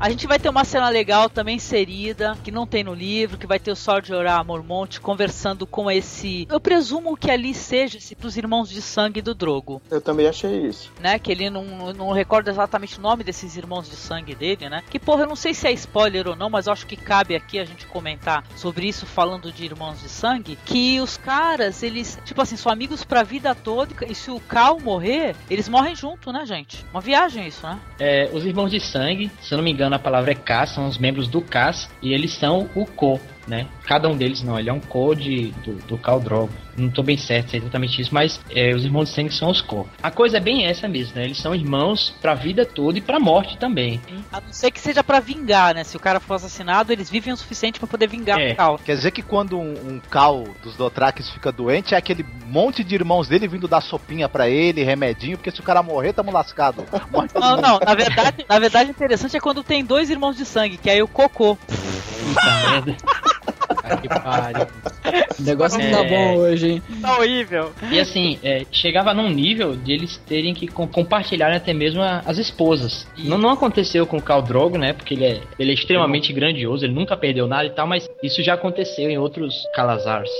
A gente vai ter uma cena legal também inserida, que não tem no livro, que vai ter o Sword Jorah Mormont conversando com esse. Eu presumo que ali seja esse dos irmãos de sangue do Drogo. Eu também achei isso. né? Que ele não, não recorda exatamente o nome desses irmãos de sangue dele, né? Que porra, eu não sei se é spoiler ou não, mas eu acho que cabe aqui a gente comentar sobre isso falando de irmãos de sangue. Que os caras, eles, tipo assim, são amigos pra vida toda. E se o Cal morrer, eles morrem junto, né, gente? Uma viagem isso, né? É, os irmãos de sangue, se eu não me engano, a palavra é K, são os membros do CAS, e eles são o Co, né? Cada um deles não, ele é um Co de, do, do. Não tô bem certo se é exatamente isso, mas é, os irmãos de sangue são os Co. A coisa é bem essa mesmo, né? Eles são irmãos pra vida toda e pra morte também. A não ser que seja pra vingar, né? Se o cara for assassinado, eles vivem o suficiente pra poder vingar É. o Cal. Quer dizer que quando um, um cal dos Dothraques fica doente, é aquele monte de irmãos dele vindo dar sopinha pra ele, remedinho, porque se o cara morrer, tamo lascado. Não, mundo. não, na verdade, na verdade, o interessante é quando tem dois irmãos de sangue, que aí o Cocô. Puta merda. Ai, que pariu. O negócio não tá É. bom hoje, hein? Tá horrível. E assim, é, chegava num nível de eles terem que com, compartilhar até mesmo a- as esposas. Não, não aconteceu com o Khal Drogo, né? Porque ele é, ele é extremamente grandioso, ele nunca perdeu nada e tal, mas isso já aconteceu em outros Calazars.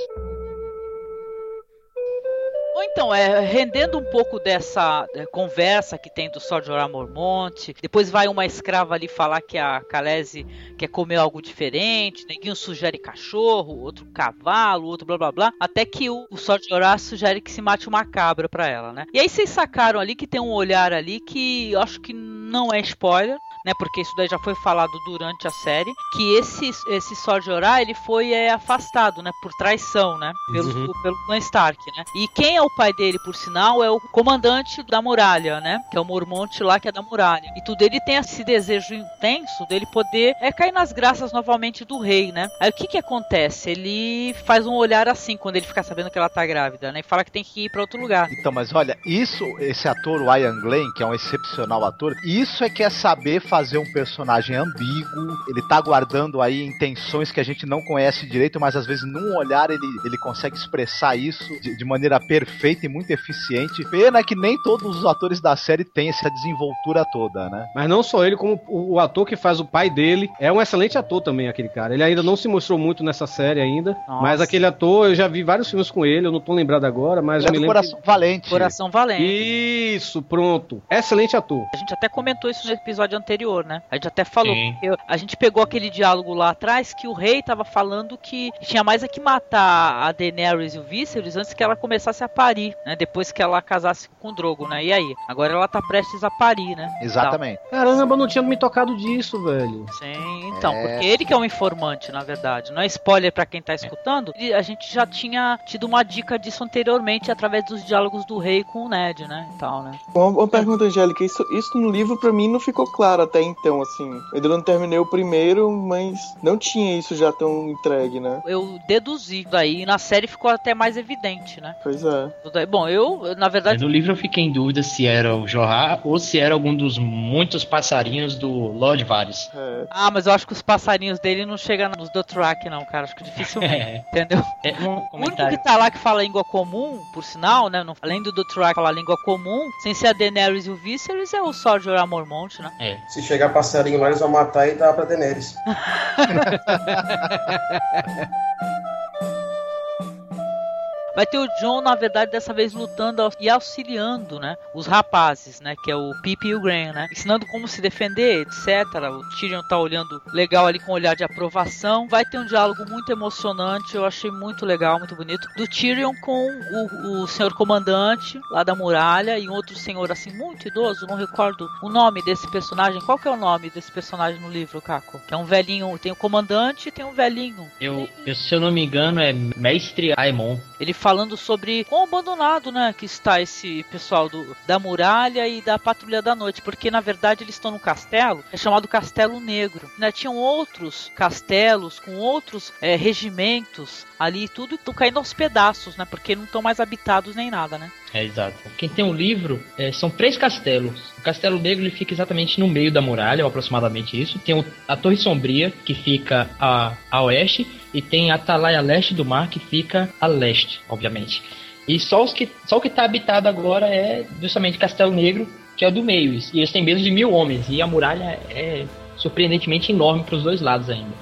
Então, é, rendendo um pouco dessa é, conversa que tem do Sword Jorah Mormont, depois vai uma escrava ali falar que a Khaleesi quer comer algo diferente, neguinho sugere cachorro, outro cavalo, outro blá blá blá, até que o, o Jorah sugere que se mate uma cabra pra ela, né? E aí vocês sacaram ali que tem um olhar ali que eu acho que não é spoiler, né? Porque isso daí já foi falado durante a série, que esse esse Jorah, ele foi é, afastado, né, por traição, né, pelo Uhum. pelo clã Stark, né? E quem é o pai dele, por sinal, é o comandante da muralha, né? Que é o Mormont lá que é da muralha. E tudo ele tem esse desejo intenso dele poder é cair nas graças novamente do rei, né? Aí o que que acontece? Ele faz um olhar assim quando ele fica sabendo que ela tá grávida, né? E fala que tem que ir pra outro lugar. Então, mas olha, isso, esse ator, o Ian Glenn, que é um excepcional ator, isso é que é saber fazer um personagem ambíguo. Ele tá guardando aí intenções que a gente não conhece direito, mas às vezes num olhar ele, ele consegue expressar isso de, de maneira perfeita e muito eficiente. Pena que nem todos os atores da série têm essa desenvoltura toda, né? Mas não só ele, como o, o ator que faz o pai dele é um excelente ator também, aquele cara. Ele ainda não se mostrou muito nessa série ainda, Nossa. mas aquele ator, eu já vi vários filmes com ele, eu não tô lembrado agora, mas Ele é eu me lembro. coração valente. Coração que... valente. Isso, pronto. Excelente ator. A gente até comentou isso no episódio anterior. Anterior, né? A gente até falou, porque a gente pegou aquele diálogo lá atrás que o rei tava falando que tinha mais é que matar a Daenerys e o Viserys antes que ela começasse a parir, né? Depois que ela casasse com o Drogo, né? E aí? Agora ela tá prestes a parir, né? Exatamente. Caramba, eu não tinha me tocado disso, velho. Sim, então, É. porque ele que é um informante, na verdade. Não é spoiler pra quem tá escutando. E A gente já tinha tido uma dica disso anteriormente através dos diálogos do rei com o Ned, né? E tal, né? Uma, uma pergunta, Angélica, isso, isso no livro pra mim não ficou claro até então, assim. Eu ainda não terminei o primeiro, mas não tinha isso já tão entregue, né? Eu deduzi daí e na série ficou até mais evidente, né? Pois é. Bom, eu, na verdade, No livro eu fiquei em dúvida se era o Jorah ou se era algum dos muitos passarinhos do Lord Varys. é. Ah, mas eu acho que os passarinhos dele não chegam nos Dothraki, não, cara. Acho que dificilmente. É, Entendeu? é um O único que tá lá que fala língua comum, por sinal, né? além do Dothraki falar língua comum, sem ser a Daenerys e o Viserys, é o Sor Jorah Mormont, né? É. Se chegar passarinho lá, eles vão matar e dar pra Daenerys. Vai ter o John, na verdade, dessa vez lutando e auxiliando, né? Os rapazes, né? Que é o Pip e o Graham, né? Ensinando como se defender, etc. O Tyrion tá olhando legal ali com um olhar de aprovação. Vai ter um diálogo muito emocionante, eu achei muito legal, muito bonito. Do Tyrion com o, o senhor comandante lá da muralha e um outro senhor assim, muito idoso, não recordo o nome desse personagem. Qual que é o nome desse personagem no livro, Caco? Que é um velhinho, tem o comandante e tem um velhinho. Eu, eu, se eu não me engano, é Mestre Aemon. Ele falando sobre quão abandonado, né, que está esse pessoal do, da muralha e da patrulha da noite, porque na verdade eles estão num castelo, é chamado Castelo Negro, né? Tinham outros castelos com outros é, regimentos ali, e tudo estão caindo aos pedaços, né? Porque não estão mais habitados nem nada, né? É, exato. Quem tem o livro, é, são três castelos. O Castelo Negro ele fica exatamente no meio da muralha, ou aproximadamente isso. Tem o- a Torre Sombria, que fica a, a oeste, e tem a Atalaia Leste do Mar, que fica a leste, obviamente. E só, os que, só o que está habitado agora é justamente Castelo Negro, que é o do meio. E eles têm menos de mil homens, e a muralha é surpreendentemente enorme para os dois lados ainda.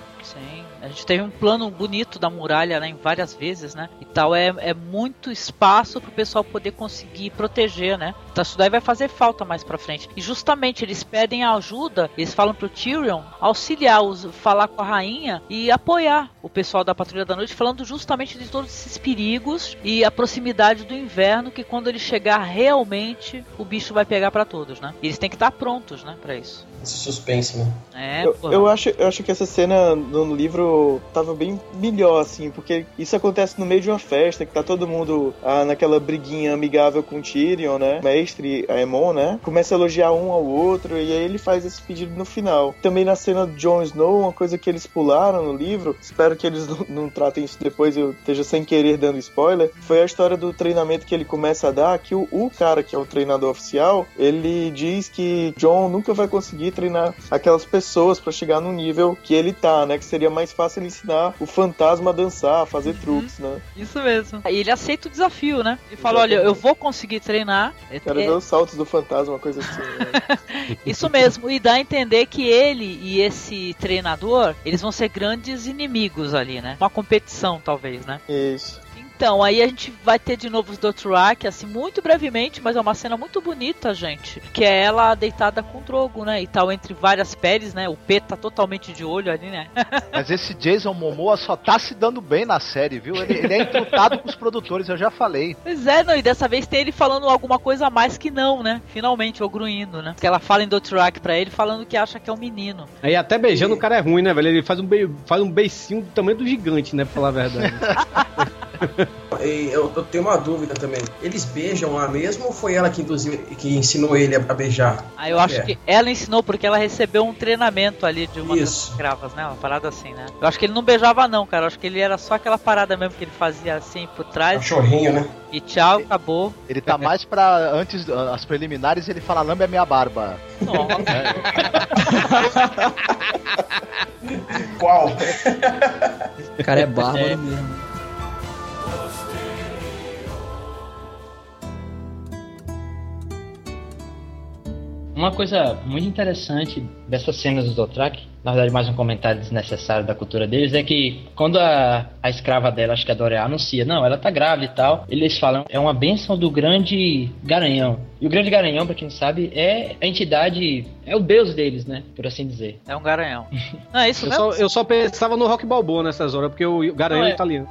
A gente teve um plano bonito da muralha, né, em várias vezes, né? E tal, é, é muito espaço pro pessoal poder conseguir proteger, né? Então isso daí vai fazer falta mais pra frente. E justamente eles pedem ajuda, eles falam pro Tyrion auxiliar, os, falar com a rainha e apoiar o pessoal da Patrulha da Noite, falando justamente de todos esses perigos e a proximidade do inverno, que quando ele chegar realmente o bicho vai pegar pra todos, né? E eles têm que estar prontos, né, pra isso. Esse suspense, né? É, Eu, eu acho, eu acho que essa cena no livro tava bem melhor, assim, porque isso acontece no meio de uma festa, que tá todo mundo ah, naquela briguinha amigável com o Tyrion, né? Mestre Aemon, né? Começa a elogiar um ao outro, e aí ele faz esse pedido no final. Também na cena do Jon Snow, uma coisa que eles pularam no livro, espero que eles não, não tratem isso depois, eu esteja sem querer dando spoiler, foi a história do treinamento que ele começa a dar, que o, o cara que é o treinador oficial, ele diz que John nunca vai conseguir treinar aquelas pessoas pra chegar no nível que ele tá, né? Que seria mais fácil ele ensinar o fantasma a dançar, a fazer truques, né? Isso mesmo. E ele aceita o desafio, né? Ele fala, olha, eu vou conseguir treinar. É- Quero ver os saltos do fantasma, coisa assim. Né? Isso mesmo. E dá a entender que ele e esse treinador, eles vão ser grandes inimigos ali, né? Uma competição, talvez, né? Isso. Então, aí a gente vai ter de novo os Dothraki, assim, muito brevemente, mas é uma cena muito bonita, gente. Que é ela deitada com o Drogo, né? E tal, entre várias peles, né? O P tá totalmente de olho ali, né? Mas esse Jason Momoa só tá se dando bem na série, viu? Ele, ele é entrutado com os produtores, eu já falei. Pois é, não, e dessa vez tem ele falando alguma coisa a mais que não, né? Finalmente, o gruindo, né? Que ela fala em Dothraki pra ele, falando que acha que é um menino. Aí até beijando o cara é ruim, né, velho? Ele faz um, be... faz um beicinho do tamanho do gigante, né, pra falar a verdade. E eu, eu tenho uma dúvida também. Eles beijam lá mesmo ou foi ela que induziu, que ensinou ele a, beijar? Aí eu acho É. que ela ensinou porque ela recebeu um treinamento ali de uma das Isso. escravas, né? Uma parada assim, né? Eu acho que ele não beijava não, cara. Eu acho que ele era só aquela parada mesmo que ele fazia assim por trás Cachorrinho, né? e tchau, acabou. Ele tá mais pra antes, as preliminares, ele fala lambe a minha barba. Nossa. Qual? O cara é bárbaro mesmo. Uma coisa muito interessante dessas cenas do Dothraki, na verdade mais um comentário desnecessário da cultura deles, é que quando a, a escrava dela, acho que a Dorea, anuncia, não, ela tá grávida e tal, eles falam, é uma bênção do grande garanhão. E o grande garanhão, pra quem não sabe, é a entidade, é o deus deles, né, por assim dizer. É um garanhão. Não, é isso Eu mesmo? só, eu só pensava no Rock Balboa nessas horas, porque o Garanhão Não, é é- italiano.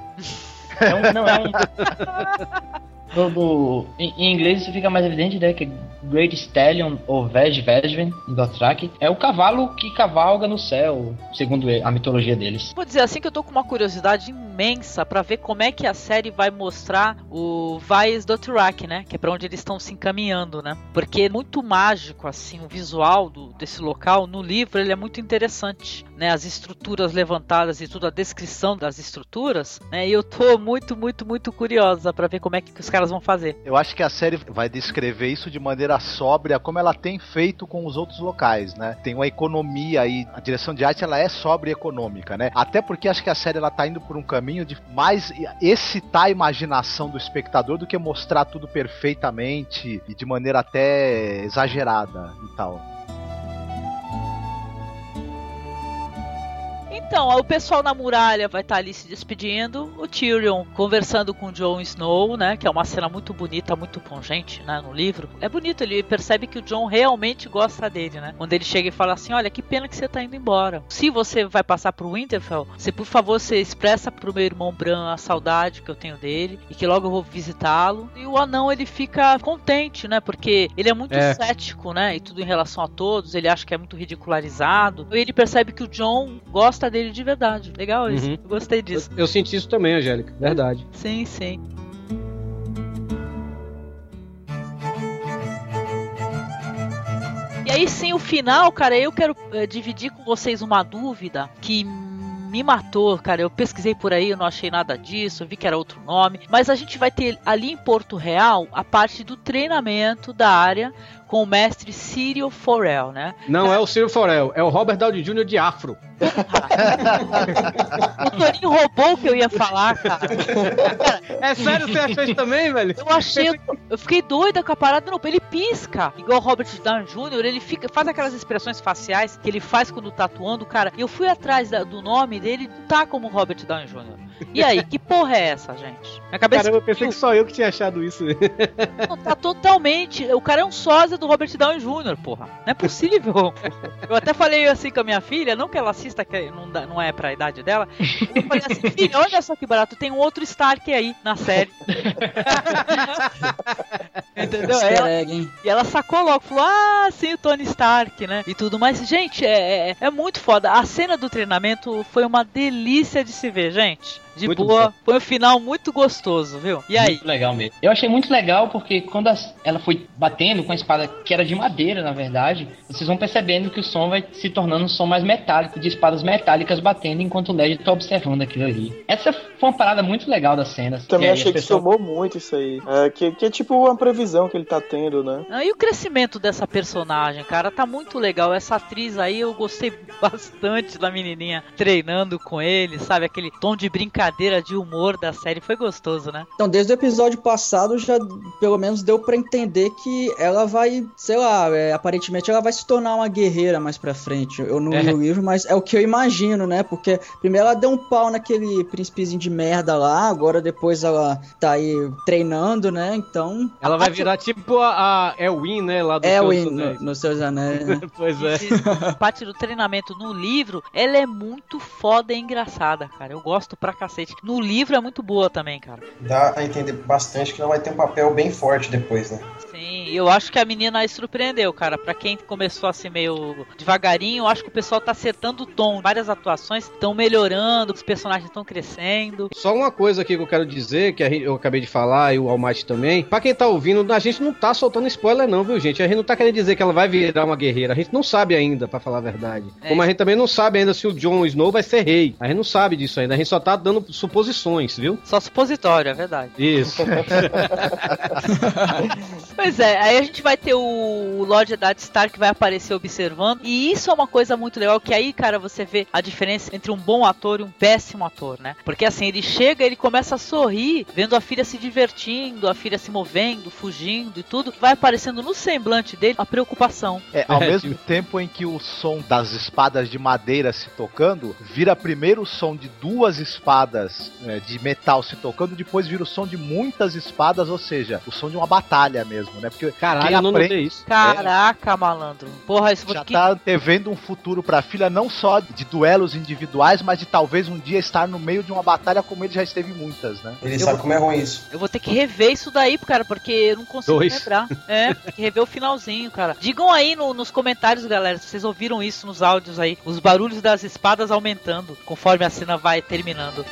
É um, não, é um... No- no- em, inglês isso fica mais evidente, né? Que Great Stallion ou Veg Vesven, em Dothraki, é o cavalo que cavalga no céu, segundo a mitologia deles. Vou dizer assim que eu tô com uma curiosidade imensa pra ver como é que a série vai mostrar o Vais Dothraki, né? Que é pra onde eles estão se encaminhando, né? Porque é muito mágico, assim, o visual do, desse local. No livro ele é muito interessante, né? As estruturas levantadas e tudo, a descrição das estruturas, né? E eu tô muito, muito, muito curiosa pra ver como é que os caras vão fazer. Eu acho que a série vai descrever isso de maneira sóbria, como ela tem feito com os outros locais, né? Tem uma economia aí, a direção de arte ela é sóbria e econômica, né? Até porque acho que a série ela tá indo por um caminho de mais excitar a imaginação do espectador do que mostrar tudo perfeitamente e de maneira até exagerada e tal. Então, o pessoal na muralha vai estar ali se despedindo. O Tyrion conversando com o Jon Snow, né? Que é uma cena muito bonita, muito pungente, né? No livro. É bonito, ele percebe que o Jon realmente gosta dele, né? Quando ele chega e fala assim: Olha, que pena que você tá indo embora. Se você vai passar pro Winterfell, você, por favor, você expressa pro meu irmão Bran a saudade que eu tenho dele e que logo eu vou visitá-lo. E o anão, ele fica contente, né? Porque ele é muito É. cético, né? E tudo em relação a todos. Ele acha que é muito ridicularizado. E ele percebe que o John gosta dele de verdade. Legal isso. Uhum. Eu gostei disso. Eu senti isso também, Angélica. Verdade. Sim, sim. E aí sim, o final, cara, eu quero eh, dividir com vocês uma dúvida que me matou, cara. Eu pesquisei por aí, eu não achei nada disso, eu vi que era outro nome. Mas a gente vai ter ali em Porto Real a parte do treinamento da área com o mestre Círio Forel, né? Não é o Silvio Forel, é o Robert Downey Jr. de Afro. O Torinho roubou o que eu ia falar, cara. É sério, você achou isso também, velho? Eu achei. Eu fiquei doida com a parada. Não, ele pisca. Igual o Robert Downey Jr., ele fica, faz aquelas expressões faciais que ele faz quando tá atuando, cara. E eu fui atrás da- do nome dele, tá como Robert Downey Jr. E aí, que porra é essa, gente? Minha cabeça Caramba, eu pensei que só eu que tinha achado isso. não, tá totalmente. O cara é um sósia do Robert Downey Jr., porra. Não é possível. Eu até falei assim com a minha filha, não que ela assista, que não, dá- não é pra idade dela. Eu falei assim, filha, olha só que barato, tem um outro Stark aí na série. Entendeu? Ela, e ela sacou logo, falou: Ah, sim, o Tony Stark, né? E tudo mais. Gente, é, é, é muito foda. A cena do treinamento foi uma delícia de se ver, gente. De Muito boa. bom. Foi um final muito gostoso, viu? E aí? Muito legal mesmo. Eu achei muito legal porque quando as- ela foi batendo com a espada que era de madeira, na verdade, vocês vão percebendo que o som vai se tornando um som mais metálico, de espadas metálicas batendo enquanto o Led tá observando aquilo ali. Essa foi uma parada muito legal das cenas. Também aí achei que pessoas- somou muito isso aí. É, que, que é tipo uma previsão que ele tá tendo, né? Ah, E o crescimento dessa personagem, cara, tá muito legal. Essa atriz aí, eu gostei bastante da menininha treinando com ele, sabe? Aquele tom de brincadeira, de humor da série. Foi gostoso, né? Então, desde o episódio passado, já pelo menos deu pra entender que ela vai, sei lá, é, aparentemente ela vai se tornar uma guerreira mais pra frente. Eu não li É. o livro, mas é o que eu imagino, né? Porque primeiro ela deu um pau naquele príncipezinho de merda lá, agora depois ela tá aí treinando, né? Então. Ela vai virar tipo a, a Elwin, né? Lá do É, Senhor o dos In Anéis. no, nos seus anéis. né? Pois é. Esse- parte do treinamento no livro, ela é muito foda e engraçada, cara. Eu gosto pra cacete. No livro é muito boa também, cara. Dá a entender bastante que ela vai ter um papel bem forte depois, né? Sim, eu acho que a menina aí surpreendeu, cara. Pra quem começou assim meio devagarinho, eu acho que o pessoal tá acertando o tom. Várias atuações estão melhorando, os personagens estão crescendo. Só uma coisa aqui que eu quero dizer, que eu acabei de falar, e o Almighty também. Pra quem tá ouvindo, a gente não tá soltando spoiler, não, viu, gente? A gente não tá querendo dizer que ela vai virar uma guerreira. A gente não sabe ainda, pra falar a verdade. É. Como a gente também não sabe ainda se o Jon Snow vai ser rei. A gente não sabe disso ainda. A gente só tá dando suposições, viu? Só supositório, é verdade. Isso. Mas Pois é, aí a gente vai ter o Lord Eddard Stark que vai aparecer observando. E isso é uma coisa muito legal, que aí, cara, você vê a diferença entre um bom ator e um péssimo ator, né? Porque assim, ele chega, ele começa a sorrir, vendo a filha se divertindo, a filha se movendo, fugindo e tudo. Vai aparecendo no semblante dele a preocupação. É, ao É, mesmo tempo em que o som das espadas de madeira se tocando, vira primeiro o som de duas espadas é, de metal se tocando, depois vira o som de muitas espadas, ou seja, o som de uma batalha mesmo, né? Porque Caralho, eu não aprende- notei isso. Caraca, malandro. Porra, isso já que... tá antevendo um futuro pra filha não só de duelos individuais, mas de talvez um dia estar no meio de uma batalha como ele já esteve muitas, né? Ele Eu sabe vou- como é ruim isso. Eu vou ter que rever isso daí, cara, porque eu não consigo Dois. lembrar. É, tem que rever o finalzinho, cara. Digam aí no- nos comentários, galera, se vocês ouviram isso nos áudios aí. Os barulhos das espadas aumentando conforme a cena vai terminando.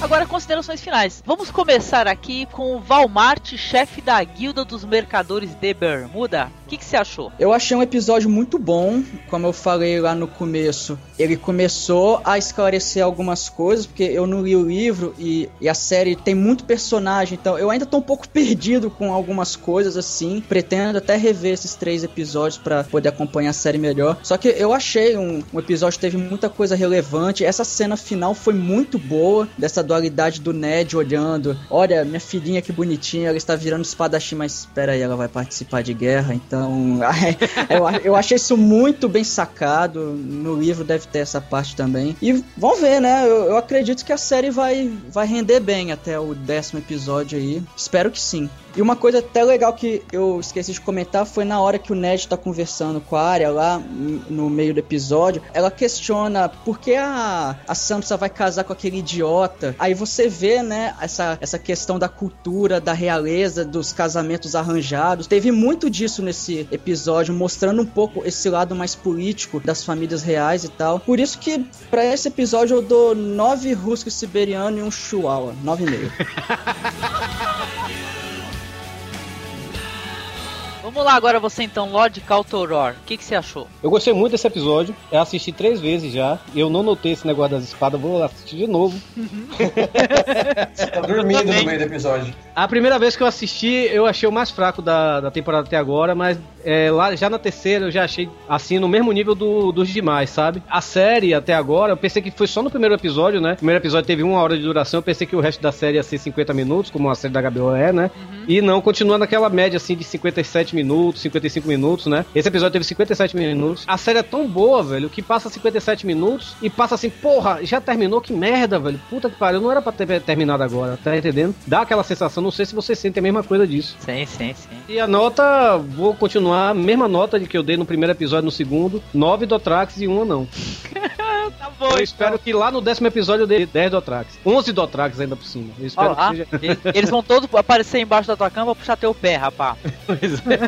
Agora, considerações finais. Vamos começar aqui com o Valmart, chefe da Guilda dos Mercadores de Bermuda. O que, que você achou? Eu achei um episódio muito bom, como eu falei lá no começo. Ele começou a esclarecer algumas coisas, porque eu não li o livro e, e a série tem muito personagem, então eu ainda tô um pouco perdido com algumas coisas assim. Pretendo até rever esses três episódios para poder acompanhar a série melhor. Só que eu achei um, um episódio que teve muita coisa relevante. Essa cena final foi muito boa, dessa dualidade do Ned olhando. Olha, minha filhinha que bonitinha, ela está virando espadachim, mas espera aí, ela vai participar de guerra, então. eu, eu achei isso muito bem sacado. No livro deve ter essa parte também. E vamos ver, né? Eu, eu acredito que a série vai, vai render bem até o décimo episódio aí. Espero que sim. E uma coisa até legal que eu esqueci de comentar foi na hora que o Ned tá conversando com a Arya lá no meio do episódio, ela questiona por que a, a Sansa vai casar com aquele idiota. Aí você vê, né, essa, essa questão da cultura, da realeza, dos casamentos arranjados. Teve muito disso nesse episódio, mostrando um pouco esse lado mais político das famílias reais e tal. Por isso que pra esse episódio eu dou nove husky siberiano e um chihuahua. Nove e meio. Vamos lá agora você então, Lord Caltoror. O que, que você achou? Eu gostei muito desse episódio. Eu assisti três vezes já. Eu não notei esse negócio das espadas. Vou assistir de novo. Tá dormindo no meio do episódio. A primeira vez que eu assisti, eu achei o mais fraco da, da temporada até agora, mas é, lá já na terceira eu já achei assim no mesmo nível do- dos demais, sabe? A série até agora, eu pensei que foi só no primeiro episódio, né? O primeiro episódio teve uma hora de duração, eu pensei que o resto da série ia ser 50 minutos, como a série da HBO é, né? E não, continua naquela média assim de 57 minutos, 55 minutos, né? Esse episódio teve 57 minutos. A série é tão boa, velho, que passa 57 minutos e passa assim, porra, já terminou? Que merda, velho. Puta que pariu, não era pra ter terminado agora, tá entendendo? Dá aquela sensação, não sei se você sente a mesma coisa disso. Sim, sim, sim. E a nota, vou continuar, mesma nota de que eu dei no primeiro episódio no segundo, 9 Dotrax e uma não. Tá bom, Eu espero que lá no décimo episódio eu dei 10 Dotrax. 11 Dotrax ainda por cima. Eu espero ah, que seja... eles- vão todos aparecer embaixo da tua cama pra puxar teu pé, rapá.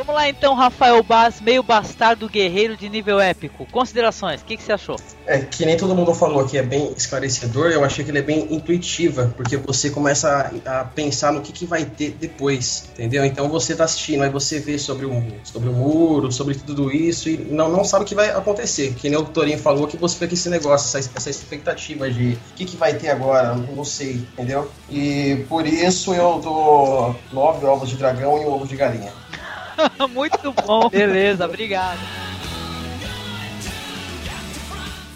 Vamos lá então, Rafael Baz, meio bastardo guerreiro de nível épico. Considerações, o que, que você achou? É, que nem todo mundo falou que é bem esclarecedor, eu achei que ele é bem intuitiva, porque você começa a, a pensar no que, que vai ter depois, entendeu? Então você tá assistindo, aí você vê sobre o, sobre o muro, sobre tudo isso, e não, não sabe o que vai acontecer. Que nem o Torinho falou, que você fica com esse negócio, essa, essa expectativa de o que, que vai ter agora, não sei, entendeu? E por isso eu dou nove ovos de dragão e um ovo de galinha. Muito bom. Beleza, obrigado.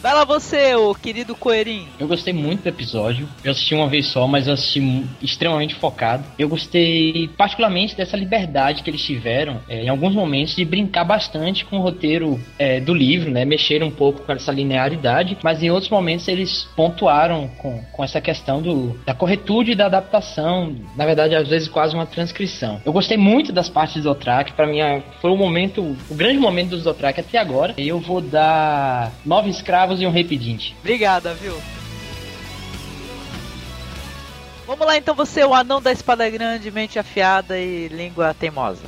Vai lá você, ô querido Coelhinho. Eu gostei muito do episódio. Eu assisti uma vez só, mas eu assisti extremamente focado. Eu gostei particularmente dessa liberdade que eles tiveram é, em alguns momentos de brincar bastante com o roteiro é, do livro, né? Mexeram um pouco com essa linearidade, mas em outros momentos eles pontuaram com, com essa questão do, da corretude da adaptação. Na verdade, às vezes quase uma transcrição. Eu gostei muito das partes do Otrak. Pra mim, a- foi o momento, o grande momento dos Otrak até agora. Eu vou dar nove escravos e um rei pedinte. Obrigada, viu? Vamos lá então, você, o anão da espada grande, mente afiada e língua teimosa.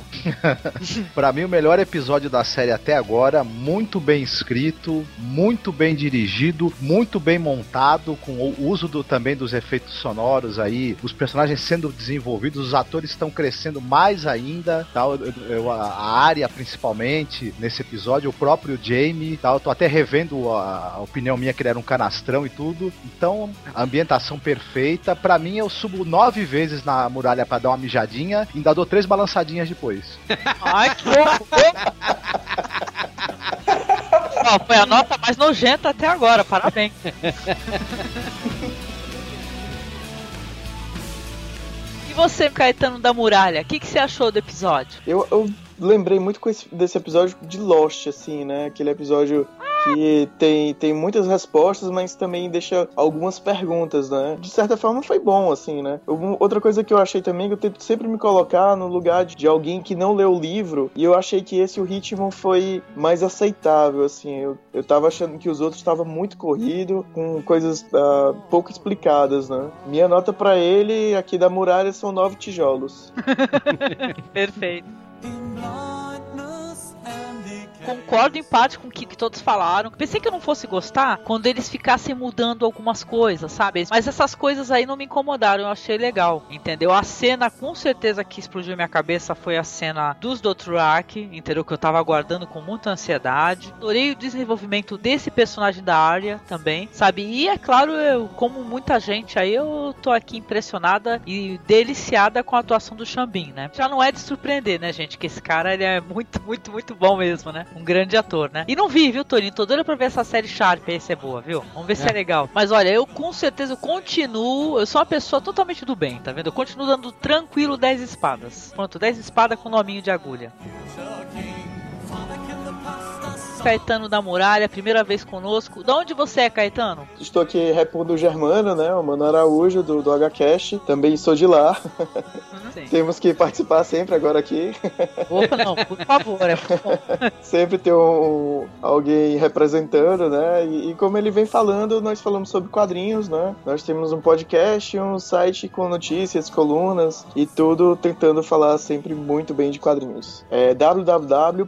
Pra mim, o melhor episódio da série até agora, muito bem escrito, muito bem dirigido, muito bem montado, com o uso do, também dos efeitos sonoros aí, os personagens sendo desenvolvidos, os atores estão crescendo mais ainda, tal, eu, eu- a, área principalmente nesse episódio, o próprio Jamie, tal, eu tô até revendo a, a opinião minha que ele era um canastrão e tudo. Então, a ambientação perfeita. Pra mim, eu subo nove vezes na muralha pra dar uma mijadinha e ainda dou três balançadinhas depois. Ai, que! Ó, foi a nota mais nojenta até agora, parabéns. E você, Caetano da Muralha, o que, que você achou do episódio? Eu, eu lembrei muito desse episódio de Lost, assim, né? Aquele episódio que tem, tem muitas respostas, mas também deixa algumas perguntas, né? De certa forma foi bom, assim, né? Outra coisa que eu achei também, que eu tento sempre me colocar no lugar de, de alguém que não leu o livro, e eu achei que esse o ritmo foi mais aceitável, assim. Eu, eu tava achando que os outros estavam muito corrido, com coisas ah, pouco explicadas, né? Minha nota pra ele aqui da muralha são nove tijolos. Perfeito. Concordo em parte com o que, que todos falaram. Pensei que eu não fosse gostar quando eles ficassem mudando algumas coisas, sabe? Mas essas coisas aí não me incomodaram, eu achei legal, entendeu? A cena com certeza que explodiu minha cabeça foi a cena dos Dothraki, entendeu? Que eu tava aguardando com muita ansiedade. Adorei o desenvolvimento desse personagem da Arya também, sabe? E é claro, eu, como muita gente aí, eu tô aqui impressionada e deliciada com a atuação do Xambin, né? Já não é de surpreender, né, gente? Que esse cara ele é muito, muito, muito bom mesmo, né? Um grande ator, né? E não vi, viu, Torinho? Tô doido pra ver essa série Sharp aí se é boa, viu? Vamos ver se é legal. Mas olha, eu com certeza eu continuo. Eu sou uma pessoa totalmente do bem, tá vendo? Eu continuo dando tranquilo 10 espadas. Pronto, 10 espadas com nominho de agulha. Caetano da Muralha, primeira vez conosco. Da onde você é, Caetano? Estou aqui repondo o Germano, né? O Mano Araújo, do, do HCast. Também sou de lá. Sim. Temos que participar sempre agora aqui. Opa, não, por favor, é sempre ter um, alguém representando, né? E, e como ele vem falando, nós falamos sobre quadrinhos, né? Nós temos um podcast, um site com notícias, colunas e tudo tentando falar sempre muito bem de quadrinhos. É www.hcast,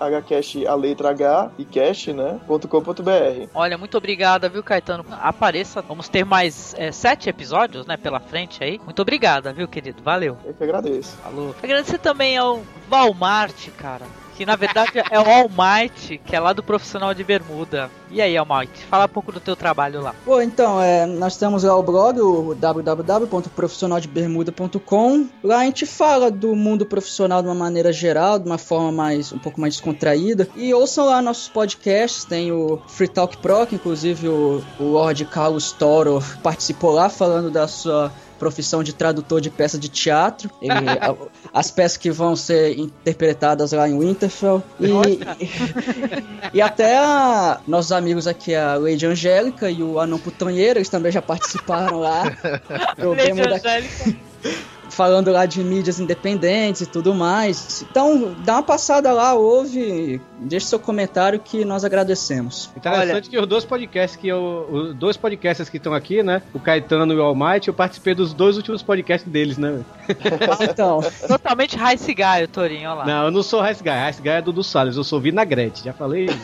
hcast a letra H e cast, né? .com.br. Olha, muito obrigada, viu, Caetano? Apareça, vamos ter mais é, sete episódios, né, pela frente aí. Muito obrigada, viu, querido? Valeu. Eu que agradeço. Falou. Agradecer também ao Walmart, cara. Que na verdade é o Almighty, que é lá do profissional de bermuda. E aí, Almighty, fala um pouco do teu trabalho lá. Pô, então, é, nós temos lá o blog, o www.profissionaldebermuda.com. Lá a gente fala do mundo profissional de uma maneira geral, de uma forma mais um pouco mais descontraída. E ouçam lá nossos podcasts, tem o Free Talk Pro, que inclusive o, o Lord Carlos Toro participou lá falando da sua profissão de tradutor de peça de teatro. Ele, a- as peças que vão ser interpretadas lá em Winterfell. E, e até a- nossos amigos aqui, a Lady Angélica e o Anão Putonheiro, eles também já participaram lá. Lady Angélica. Falando lá de mídias independentes e tudo mais. Então, dá uma passada lá, ouve, deixe seu comentário que nós agradecemos. Interessante que os dois podcasts que eu. Os dois podcasts que estão aqui, né? O Caetano e o Almighty, eu participei dos dois últimos podcasts deles, né? velho? Então, Totalmente Rice Guy, o Torinho, olha lá. Não, eu não sou Rice Guy. Rice Guy é Dudu Salles, eu sou Vinagrete, já falei.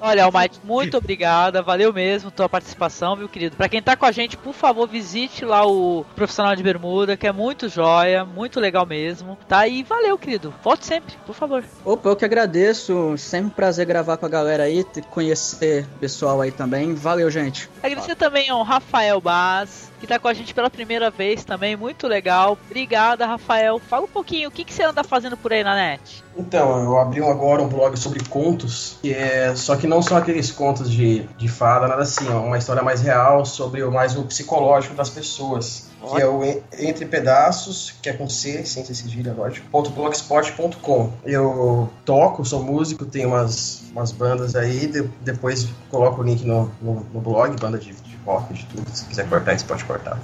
Olha, Almighty, muito obrigada, valeu mesmo tua participação, meu querido. Pra quem tá com a gente, por favor, visite lá o Profissional de Bermuda, que é muito joia, muito legal mesmo, tá? E valeu, querido. Volte sempre, por favor. opa, eu que agradeço. Sempre um prazer gravar com a galera aí, conhecer o pessoal aí também. Valeu, gente. Agradecer também ao Rafael Baz, que tá com a gente pela primeira vez também, muito legal. Obrigada, Rafael. Fala um pouquinho, o que, que você anda fazendo por aí na net? Então, eu abri agora um blog sobre contos, que é, só que não são aqueles contos de, de fada, nada assim, é uma história mais real sobre o mais o psicológico das pessoas. Que é o En- Entre Pedaços, que é com C, sem ser cedilha, lógico, blogspot.com. Eu toco, sou músico, tenho umas, umas bandas aí, de- depois coloco o link no, no, no blog, banda de, rock, de tudo. Se quiser cortar, você pode cortar.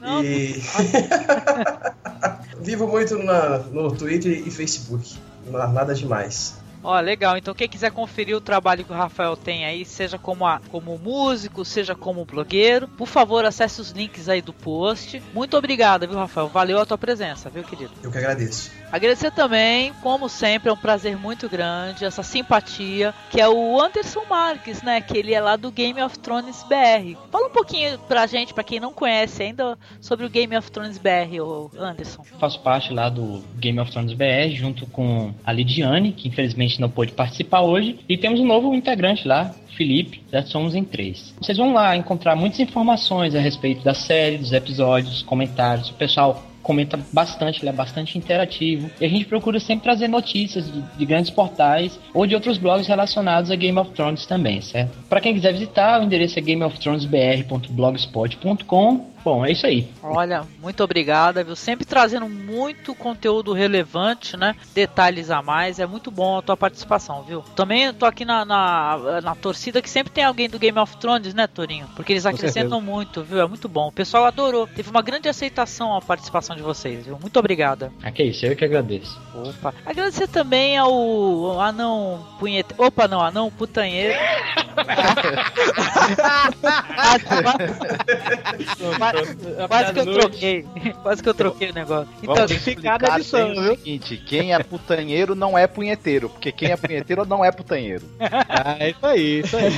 Não, E. Vivo muito na, no Twitter e Facebook. Na- Nada demais. Ó, legal. Então quem quiser conferir o trabalho que o Rafael tem aí, seja como, a, como músico, seja como blogueiro, por favor, acesse os links aí do post. Muito obrigado, viu, Rafael? Valeu a tua presença, viu, querido? Eu que agradeço. Agradecer também, como sempre, é um prazer muito grande, essa simpatia, que é o Anderson Marques, né? Que ele é lá do Game of Thrones BR. Fala um pouquinho pra gente, pra quem não conhece ainda, sobre o Game of Thrones BR, Anderson. Faço parte lá do Game of Thrones BR, junto com a Lidiane, que infelizmente não pôde participar hoje, e temos um novo integrante lá, Felipe, já somos em três. Vocês vão lá encontrar muitas informações a respeito da série, dos episódios, comentários. O pessoal comenta bastante, ele é bastante interativo. E a gente procura sempre trazer notícias de, de, grandes portais ou de outros blogs relacionados a Game of Thrones também, certo? Para quem quiser visitar, o endereço é gameofthronesbr.blogspot.com Bom, é isso aí. Olha, muito obrigada, viu? Sempre trazendo muito conteúdo relevante, né? Detalhes a mais. É muito bom a tua participação, viu? Também tô aqui na, na, na torcida que sempre tem alguém do Game of Thrones, né, Torinho? Porque eles acrescentam muito, viu? É muito bom. O pessoal adorou. Teve uma grande aceitação a participação de vocês, viu? Muito obrigada. Ah, que isso, eu que agradeço. Opa. Agradecer também ao anão punhete. Opa, não, anão putanheiro. Quase que eu troquei. Quase que eu troquei o negócio. Então, na edição, viu? o seguinte: quem é putanheiro não é punheteiro, porque quem é punheteiro não é putanheiro. ah, é isso aí, isso aí.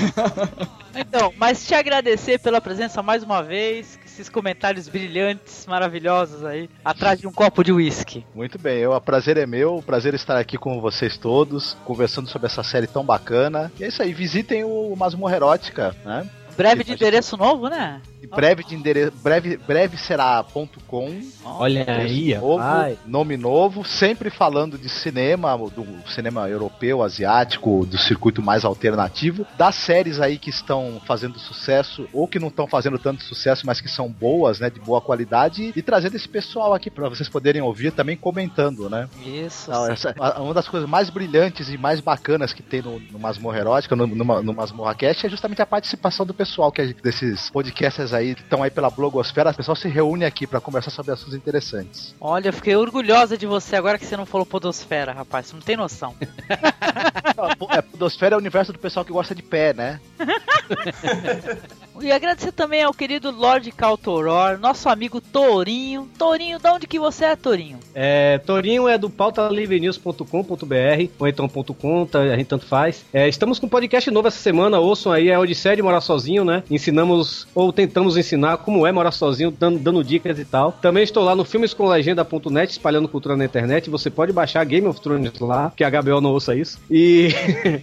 Então, mas te agradecer pela presença mais uma vez, esses comentários brilhantes, maravilhosos aí, atrás de um copo de uísque. Muito bem, o prazer é meu, o prazer estar aqui com vocês todos, conversando sobre essa série tão bacana. E é isso aí, visitem o Masmorra Erótica, né? Breve de endereço novo, né? Breve de endereço breve breve será.com olha aí novo, nome novo sempre falando de cinema do cinema europeu asiático do circuito mais alternativo das séries aí que estão fazendo sucesso ou que não estão fazendo tanto sucesso mas que são boas né de boa qualidade e trazendo esse pessoal aqui para vocês poderem ouvir também comentando né? Isso. Então, essa, uma das coisas mais brilhantes e mais bacanas que tem no, no Masmorra Erótica no, no, no Masmorra Cast é justamente a participação do pessoal que é desses podcasts aí que estão aí pela blogosfera, o pessoal se reúne aqui para conversar sobre assuntos interessantes. Olha, eu fiquei orgulhosa de você agora que você não falou podosfera, rapaz, você não tem noção. é, podosfera é o universo do pessoal que gosta de pé, né? E agradecer também ao querido Lord Caltoror, nosso amigo Torinho. Torinho, de onde que você é, Torinho? É, Torinho é do pautalivrenews.com.br ou então .com, tá, a gente tanto faz. É, estamos com um podcast novo essa semana, ouçam aí, é Odisseia de Morar Sozinho, né? Ensinamos, ou tentamos ensinar como é morar sozinho, dando, dando dicas e tal. Também estou lá no filmescomlegenda.net, espalhando cultura na internet. Você pode baixar Game of Thrones lá, que a Gabriel não ouça isso. E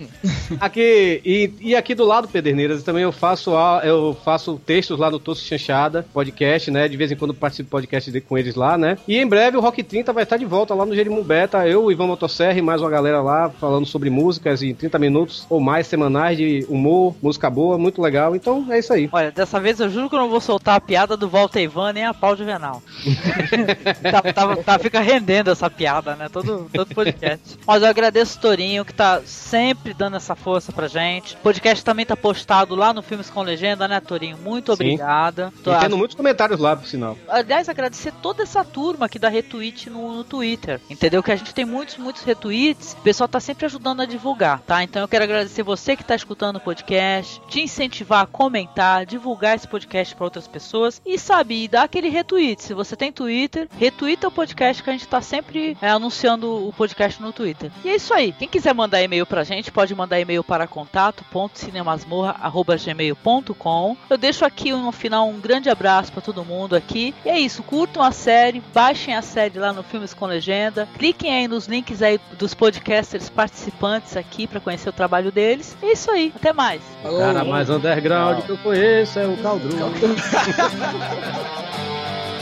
aqui, e, e, aqui do lado, Pederneiras, também eu faço, eu faço textos lá no Tosso Chanchada, podcast, né? De vez em quando participo do podcast com eles lá, né? E em breve o Rock 30 vai estar de volta lá no Jerimum Beta. Eu, Ivan Motosserra e mais uma galera lá falando sobre músicas em 30 minutos ou mais semanais de humor, música boa, muito legal. Então é isso aí. Olha, dessa vez eu juro que eu não vou soltar a piada do Volta Ivan nem a pau de Venal. tá, tá, tá, fica rendendo essa piada, né? Todo, todo podcast. Mas eu agradeço o Torinho que tá sempre dando essa força pra gente. O podcast também tá postado lá no Filmes com Legenda, né, Torinho? Muito obrigada. Tô e tendo muitos comentários lá, por sinal. Aliás, agradecer toda essa turma que dá retweet no, no Twitter. Entendeu? Que a gente tem muitos, muitos retweets. O pessoal tá sempre ajudando a divulgar, tá? Então eu quero agradecer você que tá escutando o podcast, te incentivar a comentar, divulgar esse podcast para outras pessoas e sabe, dar aquele retweet. Se você tem Twitter, retweeta o podcast que a gente tá sempre é, anunciando o podcast no Twitter. E é isso aí. Quem quiser mandar e-mail pra gente, pode mandar e-mail para contato.cinemasmorra.gmail.com eu deixo aqui no final um grande abraço para todo mundo aqui. E é isso, curtam a série, baixem a série lá no Filmes com Legenda, cliquem aí nos links aí dos podcasters participantes aqui para conhecer o trabalho deles. É isso aí, até mais. O cara mais underground que eu conheço é o Caldru.